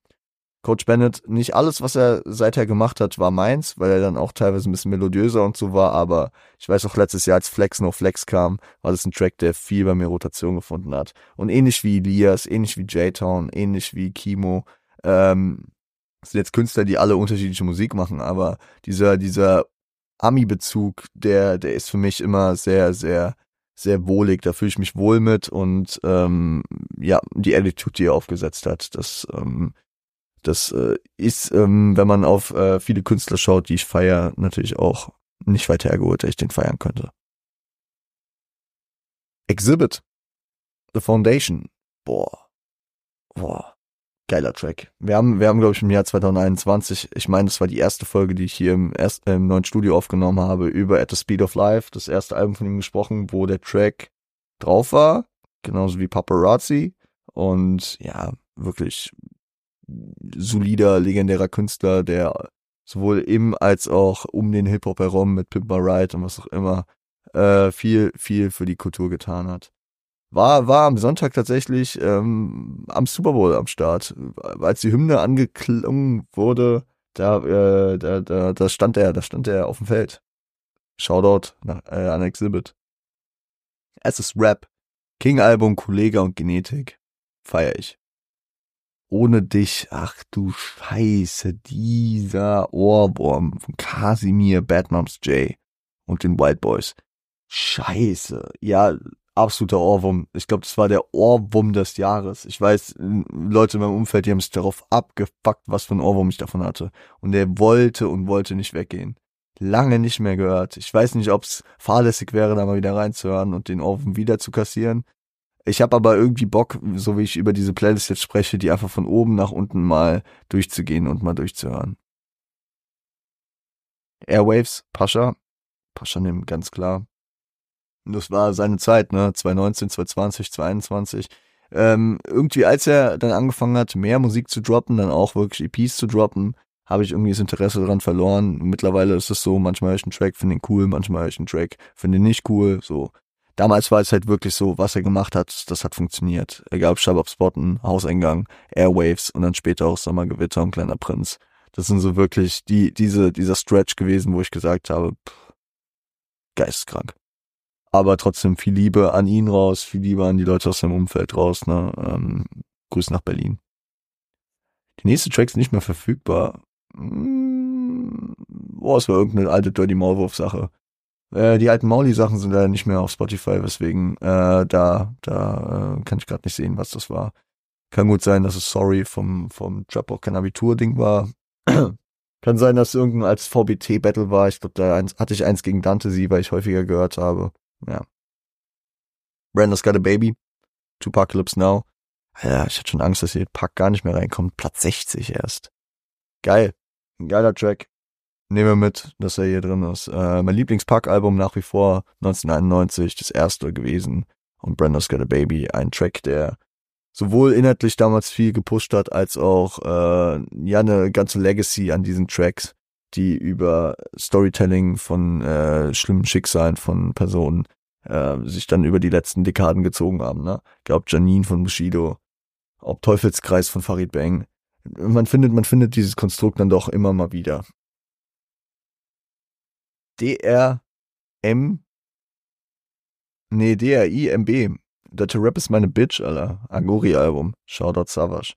A: Coach Bennett, nicht alles, was er seither gemacht hat, war meins, weil er dann auch teilweise ein bisschen melodiöser und so war, aber ich weiß auch letztes Jahr, als Flex No Flex kam, war das ein Track, der viel bei mir Rotation gefunden hat. Und ähnlich wie Elias, ähnlich wie J-Town, ähnlich wie Kimo, ähm, das sind jetzt Künstler, die alle unterschiedliche Musik machen, aber dieser, dieser Ami-Bezug, der, der ist für mich immer sehr, sehr, sehr wohlig. Da fühle ich mich wohl mit und ähm, ja, die Attitude, die er aufgesetzt hat, das, ähm, das äh, ist, ähm, wenn man auf äh, viele Künstler schaut, die ich feiere, natürlich auch nicht weit hergeholt, dass ich den feiern könnte. Exhibit. The Foundation. Boah. Boah geiler Track. Wir haben, wir haben, glaube ich, im Jahr 2021, ich meine, das war die erste Folge, die ich hier im, erst, im neuen Studio aufgenommen habe, über At the Speed of Life, das erste Album von ihm gesprochen, wo der Track drauf war, genauso wie Paparazzi. Und ja, wirklich solider, legendärer Künstler, der sowohl im als auch um den Hip-Hop herum mit Pimp My Ride und was auch immer äh, viel, viel für die Kultur getan hat war, war am Sonntag tatsächlich ähm, am Super Bowl am Start. Als die Hymne angeklungen wurde, da, äh, da, da, da stand er, da stand er auf dem Feld. Shoutout nach, äh, an Exhibit. Es ist Rap. King-Album, Kollege und Genetik. Feier ich. Ohne dich, ach du Scheiße, dieser Ohrwurm von Casimir, Bad Moms J und den White Boys. Scheiße. Ja, absoluter Ohrwurm. Ich glaube, das war der Ohrwurm des Jahres. Ich weiß, Leute in meinem Umfeld, die haben sich darauf abgefuckt, was für ein Ohrwurm ich davon hatte. Und der wollte und wollte nicht weggehen. Lange nicht mehr gehört. Ich weiß nicht, ob es fahrlässig wäre, da mal wieder reinzuhören und den Ohrwurm wieder zu kassieren. Ich habe aber irgendwie Bock, so wie ich über diese Playlist jetzt spreche, die einfach von oben nach unten mal durchzugehen und mal durchzuhören. Airwaves, Pascha. Pascha nimmt ganz klar. Das war seine Zeit, ne? 2019, 2020, 2021. Ähm, irgendwie, als er dann angefangen hat, mehr Musik zu droppen, dann auch wirklich EPs zu droppen, habe ich irgendwie das Interesse daran verloren. Mittlerweile ist es so, manchmal höre ich einen Track, finde ihn cool, manchmal höre ich einen Track, finde ihn nicht cool, so. Damals war es halt wirklich so, was er gemacht hat, das hat funktioniert. Egal ob Shabab Spotten, Hauseingang, Airwaves und dann später auch Sommergewitter und Kleiner Prinz. Das sind so wirklich die, diese, dieser Stretch gewesen, wo ich gesagt habe, pff, geisteskrank. Aber trotzdem viel Liebe an ihn raus, viel Liebe an die Leute aus seinem Umfeld raus, ne? Ähm, Grüß nach Berlin. Die nächste Track ist nicht mehr verfügbar. Boah, es war irgendeine alte Dirty Maulwurf-Sache. Äh, die alten Mauli-Sachen sind leider nicht mehr auf Spotify, weswegen äh, da, da äh, kann ich gerade nicht sehen, was das war. Kann gut sein, dass es Sorry vom, vom kein Abitur-Ding war. [clears throat] kann sein, dass es irgendein als VBT-Battle war. Ich glaube, da eins, hatte ich eins gegen Dante sie, weil ich häufiger gehört habe. Ja. Brando's Got a Baby. Tupacalypse Now. Ja, ich hatte schon Angst, dass hier Pack gar nicht mehr reinkommt. Platz 60 erst. Geil. Ein geiler Track. Nehmen wir mit, dass er hier drin ist. Äh, mein Lieblings-Pack-Album nach wie vor 1991, das erste gewesen. Und Brando's Got a Baby, ein Track, der sowohl inhaltlich damals viel gepusht hat, als auch äh, ja eine ganze Legacy an diesen Tracks, die über Storytelling von äh, schlimmen Schicksalen von Personen äh, sich dann über die letzten Dekaden gezogen haben. Ne? Ich Janine von Bushido, ob Teufelskreis von Farid Bang. Man findet, man findet dieses Konstrukt dann doch immer mal wieder. DRM Nee, D-R-I-M-B. Dirty Rap ist meine Bitch, Alter. Agori-Album. Shoutout Savage.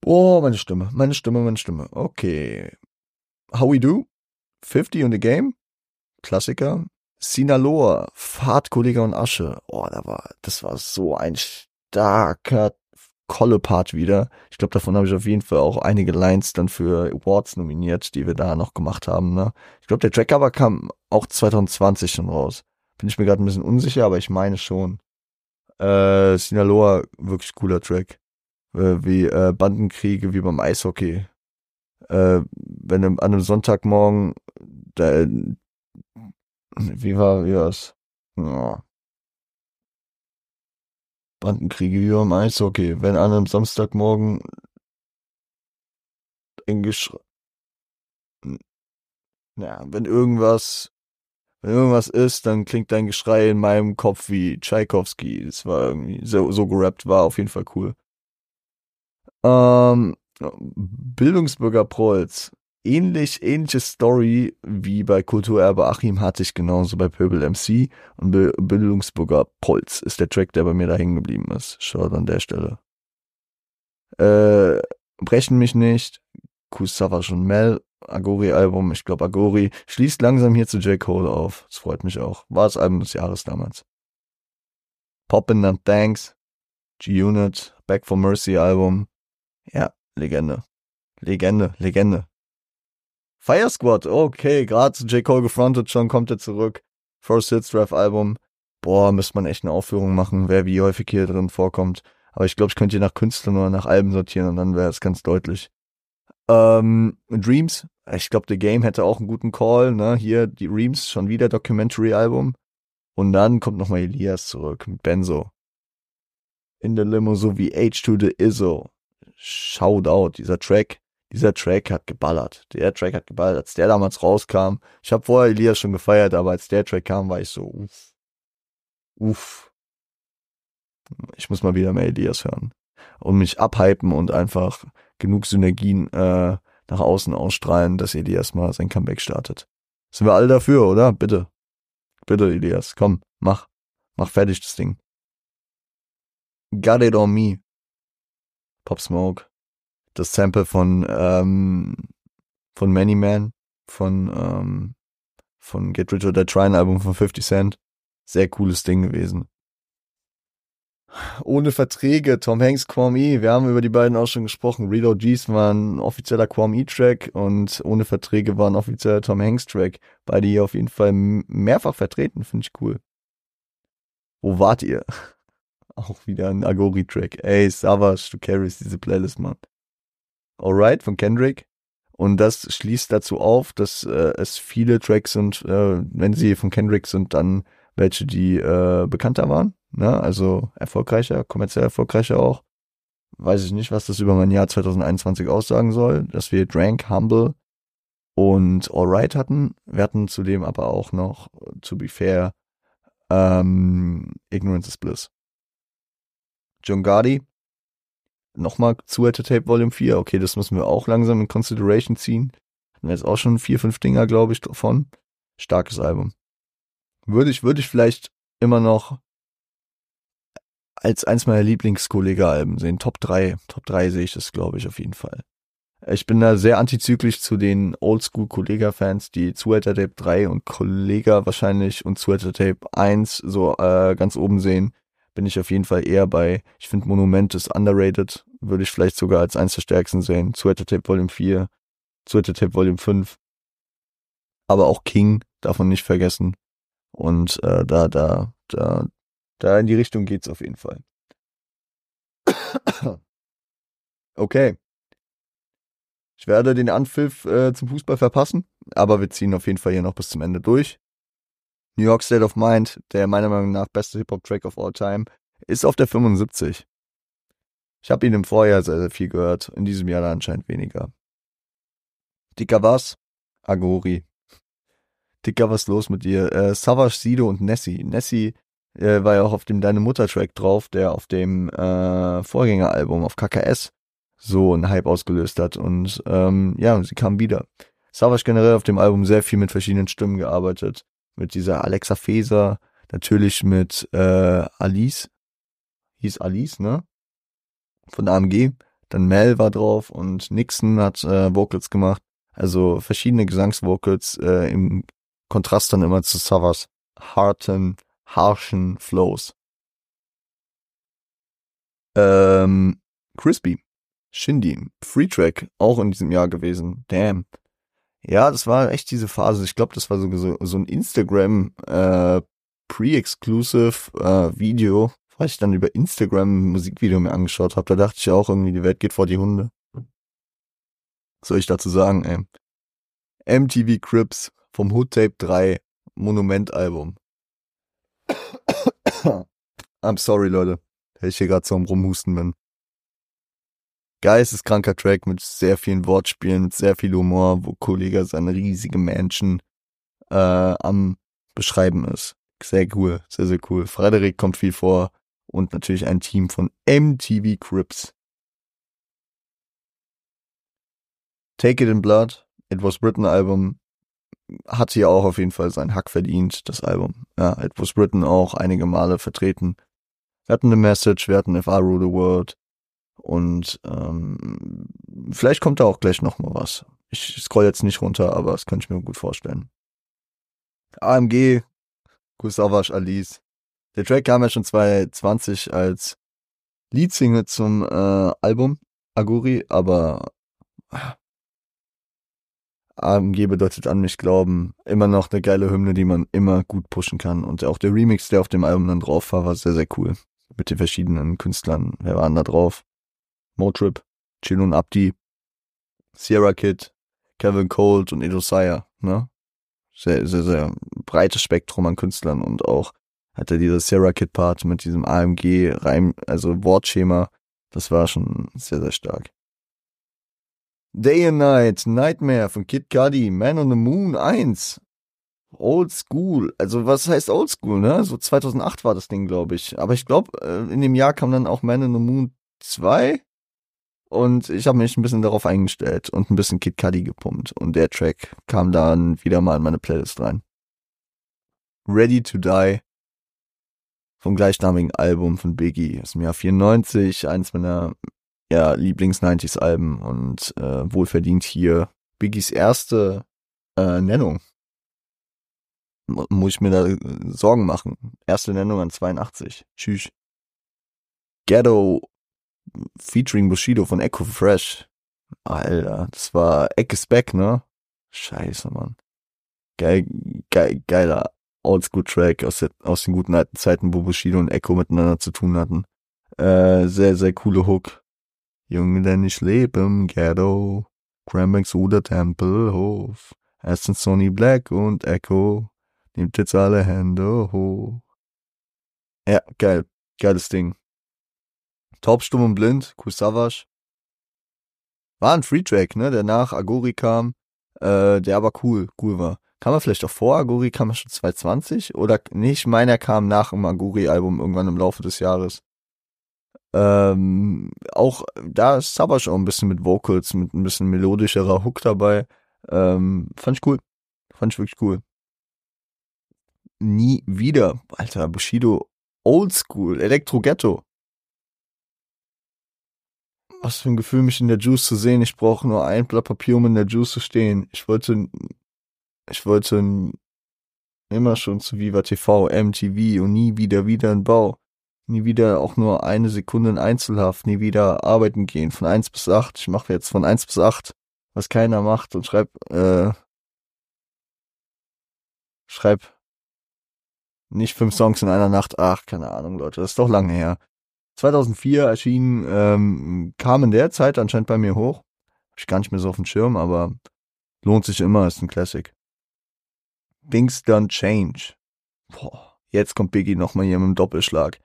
A: Boah, meine Stimme, meine Stimme, meine Stimme. Okay. How We Do? 50 und the Game? Klassiker. Sinaloa, Fahrtkollege und Asche. Oh, da war, das war so ein starker Kolle-Part wieder. Ich glaube, davon habe ich auf jeden Fall auch einige Lines dann für Awards nominiert, die wir da noch gemacht haben. Ne? Ich glaube, der Trackcover kam auch 2020 schon raus. Bin ich mir gerade ein bisschen unsicher, aber ich meine schon. Äh, Sinaloa, wirklich cooler Track. Äh, wie äh, Bandenkriege, wie beim Eishockey. Äh, wenn an einem Sonntagmorgen, da, wie war, wie war's? Ja. Bandenkriege wie beim Eishockey. Wenn an einem Samstagmorgen ein Geschrei, ja, wenn irgendwas wenn irgendwas ist, dann klingt dein Geschrei in meinem Kopf wie Tchaikovsky. Das war irgendwie so, so gerappt, war auf jeden Fall cool. Ähm, Bildungsbürger Prolz. Ähnlich, ähnliche Story wie bei Kulturerbe Achim hatte ich genauso bei Pöbel MC und Bildungsbürger Polz ist der Track, der bei mir da hängen geblieben ist. Schaut an der Stelle. Äh, brechen mich nicht. Kusava schon Mel Agori-Album. Ich glaube, Agori schließt langsam hier zu J. Cole auf. Das freut mich auch. War das Album des Jahres damals. Poppin' and Thanks, G-Unit, Back for Mercy Album. Ja, Legende. Legende, Legende. Fire Squad, okay, gerade J. Cole gefrontet, schon kommt er zurück. First Hits Draft Album. Boah, müsste man echt eine Aufführung machen, wer wie häufig hier drin vorkommt. Aber ich glaube, ich könnte hier nach Künstlern oder nach Alben sortieren und dann wäre es ganz deutlich. Ähm, Dreams, ich glaube, The Game hätte auch einen guten Call, ne? Hier, die Reams, schon wieder Documentary-Album. Und dann kommt nochmal Elias zurück mit Benzo. In der Limo, so wie H to the Izzo. Shoutout, dieser Track. Dieser Track hat geballert. Der Track hat geballert, als der damals rauskam. Ich habe vorher Elias schon gefeiert, aber als der Track kam, war ich so, uff. Uff. Ich muss mal wieder mehr Elias hören. Und mich abhypen und einfach genug Synergien äh, nach außen ausstrahlen, dass Elias mal sein Comeback startet. Sind wir alle dafür, oder? Bitte. Bitte, Elias, komm, mach. Mach fertig das Ding. Got it on me. Pop Smoke. Das Sample von, ähm, von Many Man, von, ähm, von Get Rich or Die Tryin' Album von 50 Cent. Sehr cooles Ding gewesen ohne Verträge, Tom Hanks, Quam E. Wir haben über die beiden auch schon gesprochen. Real G's war ein offizieller Quam E-Track und ohne Verträge war ein offizieller Tom Hanks Track. Beide hier auf jeden Fall mehrfach vertreten, finde ich cool. Wo wart ihr? Auch wieder ein Agori-Track. Ey, Savage, du carries diese Playlist, Mann. Alright, von Kendrick. Und das schließt dazu auf, dass äh, es viele Tracks sind, äh, wenn sie von Kendrick sind, dann welche, die äh, bekannter waren, ne? also erfolgreicher, kommerziell erfolgreicher auch. Weiß ich nicht, was das über mein Jahr 2021 aussagen soll, dass wir Drank, Humble und Alright hatten. Wir hatten zudem aber auch noch, to be fair, ähm, Ignorance is Bliss. John Gardy, nochmal zu Tape Volume 4. Okay, das müssen wir auch langsam in Consideration ziehen. Hatten wir jetzt auch schon vier, fünf Dinger, glaube ich, davon. Starkes Album. Würde ich, würde ich vielleicht immer noch als eins meiner Lieblingskollege-Alben sehen. Top 3. Top 3 sehe ich das, glaube ich, auf jeden Fall. Ich bin da sehr antizyklisch zu den Oldschool-Kollega-Fans, die Zuhälter Tape 3 und Kollega wahrscheinlich und Zuhälter Tape 1 so äh, ganz oben sehen. Bin ich auf jeden Fall eher bei, ich finde Monument ist underrated, würde ich vielleicht sogar als eins der stärksten sehen. Zuhälter Tape Volume 4, Zuhälter Tape Volume 5. Aber auch King, davon nicht vergessen. Und äh, da, da, da, da in die Richtung geht's auf jeden Fall. [coughs] Okay. Ich werde den Anpfiff äh, zum Fußball verpassen, aber wir ziehen auf jeden Fall hier noch bis zum Ende durch. New York State of Mind, der meiner Meinung nach beste Hip-Hop-Track of all time, ist auf der 75. Ich habe ihn im Vorjahr sehr, sehr viel gehört, in diesem Jahr anscheinend weniger. Dicker was? Agori. Dicker, was los mit dir? Äh, Savage, Sido und Nessie. Nessie äh, war ja auch auf dem Deine Mutter-Track drauf, der auf dem äh, Vorgängeralbum auf KKS so einen Hype ausgelöst hat. Und ähm, ja, sie kam wieder. Savage generell auf dem Album sehr viel mit verschiedenen Stimmen gearbeitet. Mit dieser Alexa Feser, natürlich mit äh, Alice. Hieß Alice, ne? Von AMG. Dann Mel war drauf und Nixon hat äh, Vocals gemacht. Also verschiedene Gesangsvocals äh, im Kontrast dann immer zu Savas harten, harschen Flows. Ähm, Crispy Shindy, Free Track, auch in diesem Jahr gewesen. Damn. Ja, das war echt diese Phase. Ich glaube, das war so, so ein Instagram äh, Pre-Exclusive äh, Video, was ich dann über Instagram Musikvideo mir angeschaut habe. Da dachte ich auch irgendwie, die Welt geht vor die Hunde. Was soll ich dazu sagen, ey? MTV Crips vom Hood Tape 3 Monumentalbum. [coughs] I'm sorry, Leute, dass ich hier gerade so am Rumhusten bin geisteskranker Track mit sehr vielen Wortspielen, mit sehr viel Humor, wo Kollege seine riesige Mansion äh, am Beschreiben ist. Sehr cool, sehr, sehr cool. Frederik kommt viel vor und natürlich ein Team von MTV Crips. Take It in Blood, It Was Written Album, hat hier auch auf jeden Fall seinen Hack verdient, das Album. Ja, It Was Written auch einige Male vertreten. Wir hatten The Message, wir hatten If I Rule the World, und ähm, vielleicht kommt da auch gleich noch mal was. Ich scroll jetzt nicht runter, aber das könnte ich mir gut vorstellen. AMG, Savage Alice. Der Track kam ja schon 2020 als Leadsingle zum äh, Album Aguri, aber AMG bedeutet an mich glauben, immer noch eine geile Hymne, die man immer gut pushen kann. Und auch der Remix, der auf dem Album dann drauf war, war sehr, sehr cool. Mit den verschiedenen Künstlern. Wer waren da drauf? Motrip, Chilun Abdi, Sierra Kid, Kevin Colt und Edo Sire, ne? Sehr, sehr, sehr breites Spektrum an Künstlern und auch hat er dieser Sierra Kid Part mit diesem AMG Reim, also Wortschema, das war schon sehr, sehr stark. Day and Night, Nightmare von Kid Cudi, Man on the Moon 1. Old School, also was heißt Old School, ne? So 2008 war das Ding, glaube ich. Aber ich glaube, äh, in dem Jahr kam dann auch Man on the Moon 2 und ich habe mich ein bisschen darauf eingestellt und ein bisschen Kid Cudi gepumpt. Und der Track kam dann wieder mal in meine Playlist rein. Ready to Die vom gleichnamigen Album von Biggie aus dem Jahr 94, eins meiner ja, Lieblings-90s-Alben und äh, wohlverdient hier Biggies erste äh, Nennung. M muss ich mir da Sorgen machen. Erste Nennung an 82. Tschüss. Ghetto featuring Bushido von Echo Fresh. Alter, das war Eck is back, ne? Scheiße, Mann. Geil, geil, geiler Oldschool-Track aus, aus den guten alten Zeiten, wo Bushido und Echo miteinander zu tun hatten. Äh, sehr, sehr coole Hook. Junge, denn ich lebe im Ghetto. Cranbanks oder Tempelhof. Sind Sony Black und Echo. Nehmt jetzt alle Hände hoch. Ja, geil. Geiles Ding. Taub, stumm und blind, Kusavage. War ein Free-Track, ne, der nach Agori kam, äh, der aber cool, cool war. Kam er vielleicht auch vor Aguri, kam er schon 2020? Oder nicht, meiner kam nach dem Aguri-Album irgendwann im Laufe des Jahres. Ähm, auch da ist Savage auch ein bisschen mit Vocals, mit ein bisschen melodischerer Hook dabei. Ähm, fand ich cool. Fand ich wirklich cool. Nie wieder. Alter, Bushido Oldschool, Elektro Ghetto. Was für ein Gefühl, mich in der Juice zu sehen. Ich brauche nur ein Blatt Papier, um in der Juice zu stehen. Ich wollte, ich wollte immer schon zu Viva TV, MTV und nie wieder wieder in Bau. Nie wieder auch nur eine Sekunde in Einzelhaft, nie wieder arbeiten gehen von eins bis acht. Ich mache jetzt von eins bis acht, was keiner macht und schreib, äh, schreib nicht fünf Songs in einer Nacht. Ach, keine Ahnung, Leute, das ist doch lange her. 2004 erschien, ähm, kam in der Zeit anscheinend bei mir hoch. Hab ich gar nicht mehr so auf dem Schirm, aber lohnt sich immer, ist ein Classic. Things Done Change. Boah, jetzt kommt Biggie nochmal hier mit dem Doppelschlag.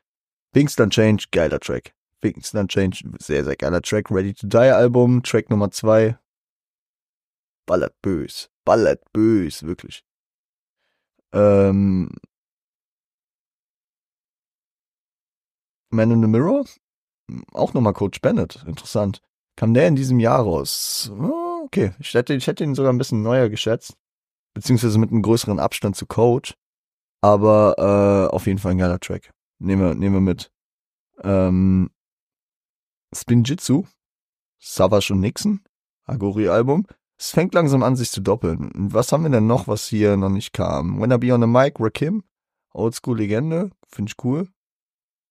A: Things Done Change, geiler Track. Things Done Change, sehr, sehr geiler Track. Ready to Die Album, Track Nummer zwei. Ballert bös. Ballert bös, wirklich. Ähm, Man in the Mirror? Auch nochmal Coach Bennett. Interessant. Kam der in diesem Jahr raus? Okay, ich hätte, ich hätte ihn sogar ein bisschen neuer geschätzt. Beziehungsweise mit einem größeren Abstand zu Coach. Aber äh, auf jeden Fall ein geiler Track. Nehmen wir, nehmen wir mit. Ähm, Spinjitzu, Savage und Nixon, Agori-Album. Es fängt langsam an, sich zu doppeln. Was haben wir denn noch, was hier noch nicht kam? When I Be on the Mic, Rakim, Oldschool-Legende, finde ich cool.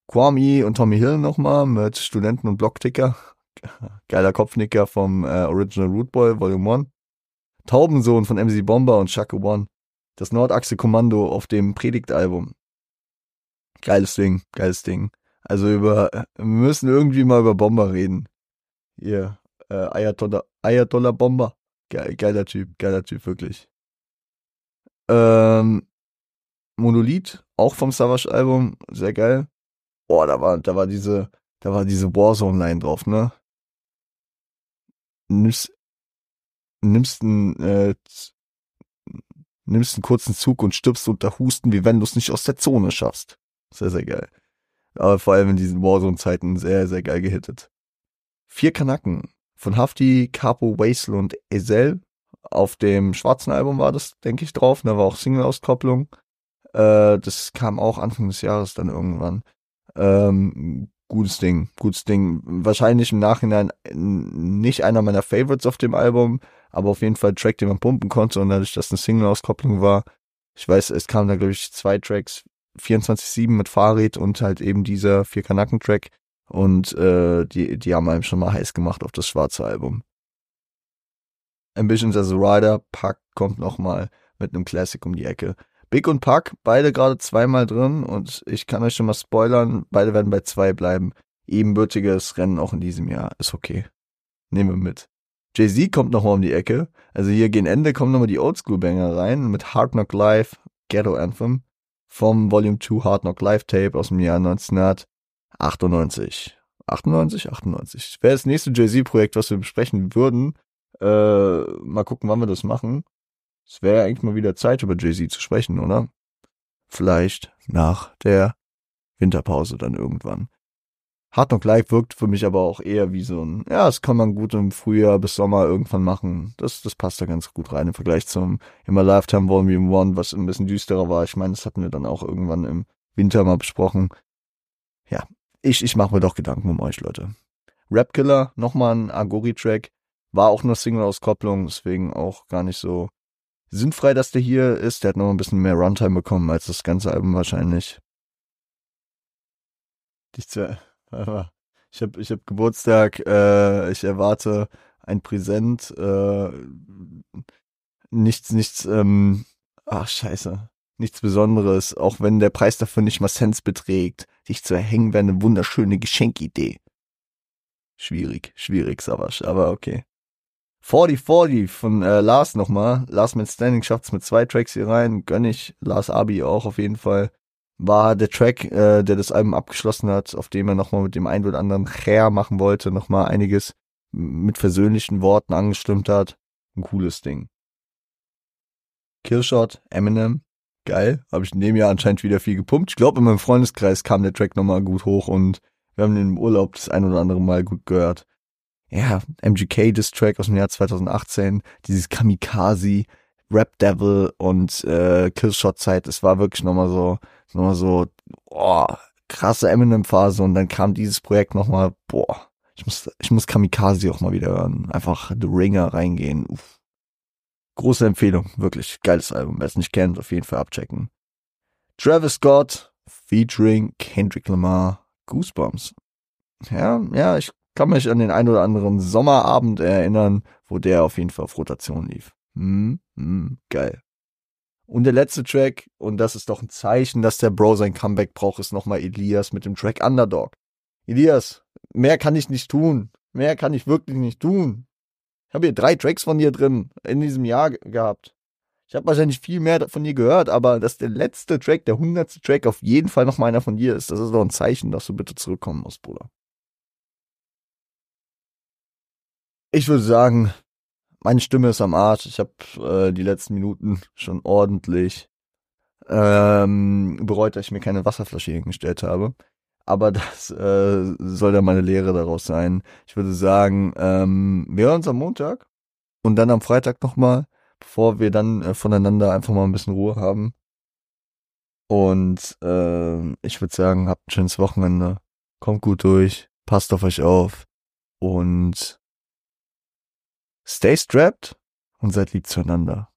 A: Kwame und Tommy Hill nochmal mit Studenten und Blockticker. Geiler Kopfnicker vom äh, Original Root Boy, Volume 1. Taubensohn von MC Bomber und Shaka One. Das Nordachse-Kommando auf dem Predigtalbum. Geiles Ding, geiles Ding. Also über, wir müssen irgendwie mal über Bomber reden. Hier, äh, Ayatollah, Ayatollah Bomber. Geil, geiler Typ, geiler Typ, wirklich. Ähm, Monolith, auch vom Savage-Album, sehr geil. Boah, da war, da war diese, da war diese Warzone-Line drauf, ne? Nimmst, nimmst einen, äh, nimmst einen kurzen Zug und stirbst unter Husten, wie wenn du es nicht aus der Zone schaffst. Sehr, sehr geil. Aber vor allem in diesen Warzone-Zeiten sehr, sehr geil gehittet. Vier Kanaken von Hafti, Capo, Waisel und Ezel. Auf dem schwarzen Album war das, denke ich, drauf. Da war auch Single-Auskopplung. Äh, das kam auch Anfang des Jahres dann irgendwann. Ähm, gutes Ding, gutes Ding. Wahrscheinlich im Nachhinein nicht einer meiner Favorites auf dem Album, aber auf jeden Fall ein Track, den man pumpen konnte und dadurch, dass eine Single-Auskopplung war. Ich weiß, es kamen da, glaube ich, zwei Tracks, 24-7 mit Fahrrad und halt eben dieser vier Kanaken-Track. Und äh, die, die haben einem schon mal heiß gemacht auf das schwarze Album. Ambitions as a Rider, Pack kommt nochmal mit einem Classic um die Ecke. Big und Pack, beide gerade zweimal drin und ich kann euch schon mal spoilern, beide werden bei zwei bleiben. Ebenbürtiges Rennen auch in diesem Jahr, ist okay. Nehmen wir mit. Jay-Z kommt nochmal um die Ecke. Also hier gegen Ende kommen nochmal die Oldschool-Banger rein mit Hard Knock Live, Ghetto Anthem vom Volume 2 Hard Knock Live Tape aus dem Jahr 1998. 98? 98. Wäre das nächste Jay-Z-Projekt, was wir besprechen würden. Äh, mal gucken, wann wir das machen. Es wäre eigentlich mal wieder Zeit, über Jay-Z zu sprechen, oder? Vielleicht nach der Winterpause dann irgendwann. Hard Knock Live wirkt für mich aber auch eher wie so ein, ja, das kann man gut im Frühjahr bis Sommer irgendwann machen. Das, das passt da ganz gut rein im Vergleich zum immer Lifetime Volume 1, was ein bisschen düsterer war. Ich meine, das hatten wir dann auch irgendwann im Winter mal besprochen. Ja, ich, ich mache mir doch Gedanken um euch, Leute. Rap Killer, nochmal ein Agori-Track. War auch nur Single-Auskopplung, deswegen auch gar nicht so sinnfrei, dass der hier ist. Der hat noch ein bisschen mehr Runtime bekommen als das ganze Album wahrscheinlich. Ich, habe ich hab Geburtstag, äh, ich erwarte ein Präsent, äh, nichts, nichts, ähm, ach scheiße, nichts Besonderes, auch wenn der Preis dafür nicht mal Cents beträgt. Dich zu erhängen wäre eine wunderschöne Geschenkidee. Schwierig, schwierig, Savasch, aber okay. 4040 von äh, Lars nochmal. Last Man Standing schafft's mit zwei Tracks hier rein. Gönn ich Lars Abi auch auf jeden Fall. War der Track, äh, der das Album abgeschlossen hat, auf dem er nochmal mit dem einen oder anderen Hair machen wollte, nochmal einiges mit versöhnlichen Worten angestimmt hat. Ein cooles Ding. Killshot, Eminem, geil. Habe ich in dem Jahr anscheinend wieder viel gepumpt. Ich glaube, in meinem Freundeskreis kam der Track nochmal gut hoch und wir haben den im Urlaub das ein oder andere Mal gut gehört. Ja, MGK Diss Track aus dem Jahr 2018, dieses Kamikaze, Rap Devil und äh, Killshot Zeit, es war wirklich nochmal so, nochmal so, boah, krasse Eminem-Phase und dann kam dieses Projekt nochmal, boah, ich muss, ich muss Kamikaze auch mal wieder hören. Einfach The Ringer reingehen. Uff. Große Empfehlung, wirklich geiles Album. Wer es nicht kennt, auf jeden Fall abchecken. Travis Scott featuring Kendrick Lamar, Goosebumps. Ja, ja, ich kann mich an den ein oder anderen Sommerabend erinnern, wo der auf jeden Fall auf Rotation lief. Hm, hm, geil. Und der letzte Track, und das ist doch ein Zeichen, dass der Bro sein Comeback braucht, ist nochmal Elias mit dem Track Underdog. Elias, mehr kann ich nicht tun. Mehr kann ich wirklich nicht tun. Ich habe hier drei Tracks von dir drin in diesem Jahr gehabt. Ich habe wahrscheinlich viel mehr von dir gehört, aber dass der letzte Track, der hundertste Track auf jeden Fall noch mal einer von dir ist, das ist doch ein Zeichen, dass du bitte zurückkommen musst, Bruder. Ich würde sagen, meine Stimme ist am Arsch. Ich habe äh, die letzten Minuten schon ordentlich ähm, bereut, dass ich mir keine Wasserflasche hingestellt habe. Aber das äh, soll dann meine Lehre daraus sein. Ich würde sagen, ähm, wir hören uns am Montag und dann am Freitag nochmal, bevor wir dann äh, voneinander einfach mal ein bisschen Ruhe haben. Und äh, ich würde sagen, habt ein schönes Wochenende. Kommt gut durch, passt auf euch auf und stay strapped und seid lieb zueinander.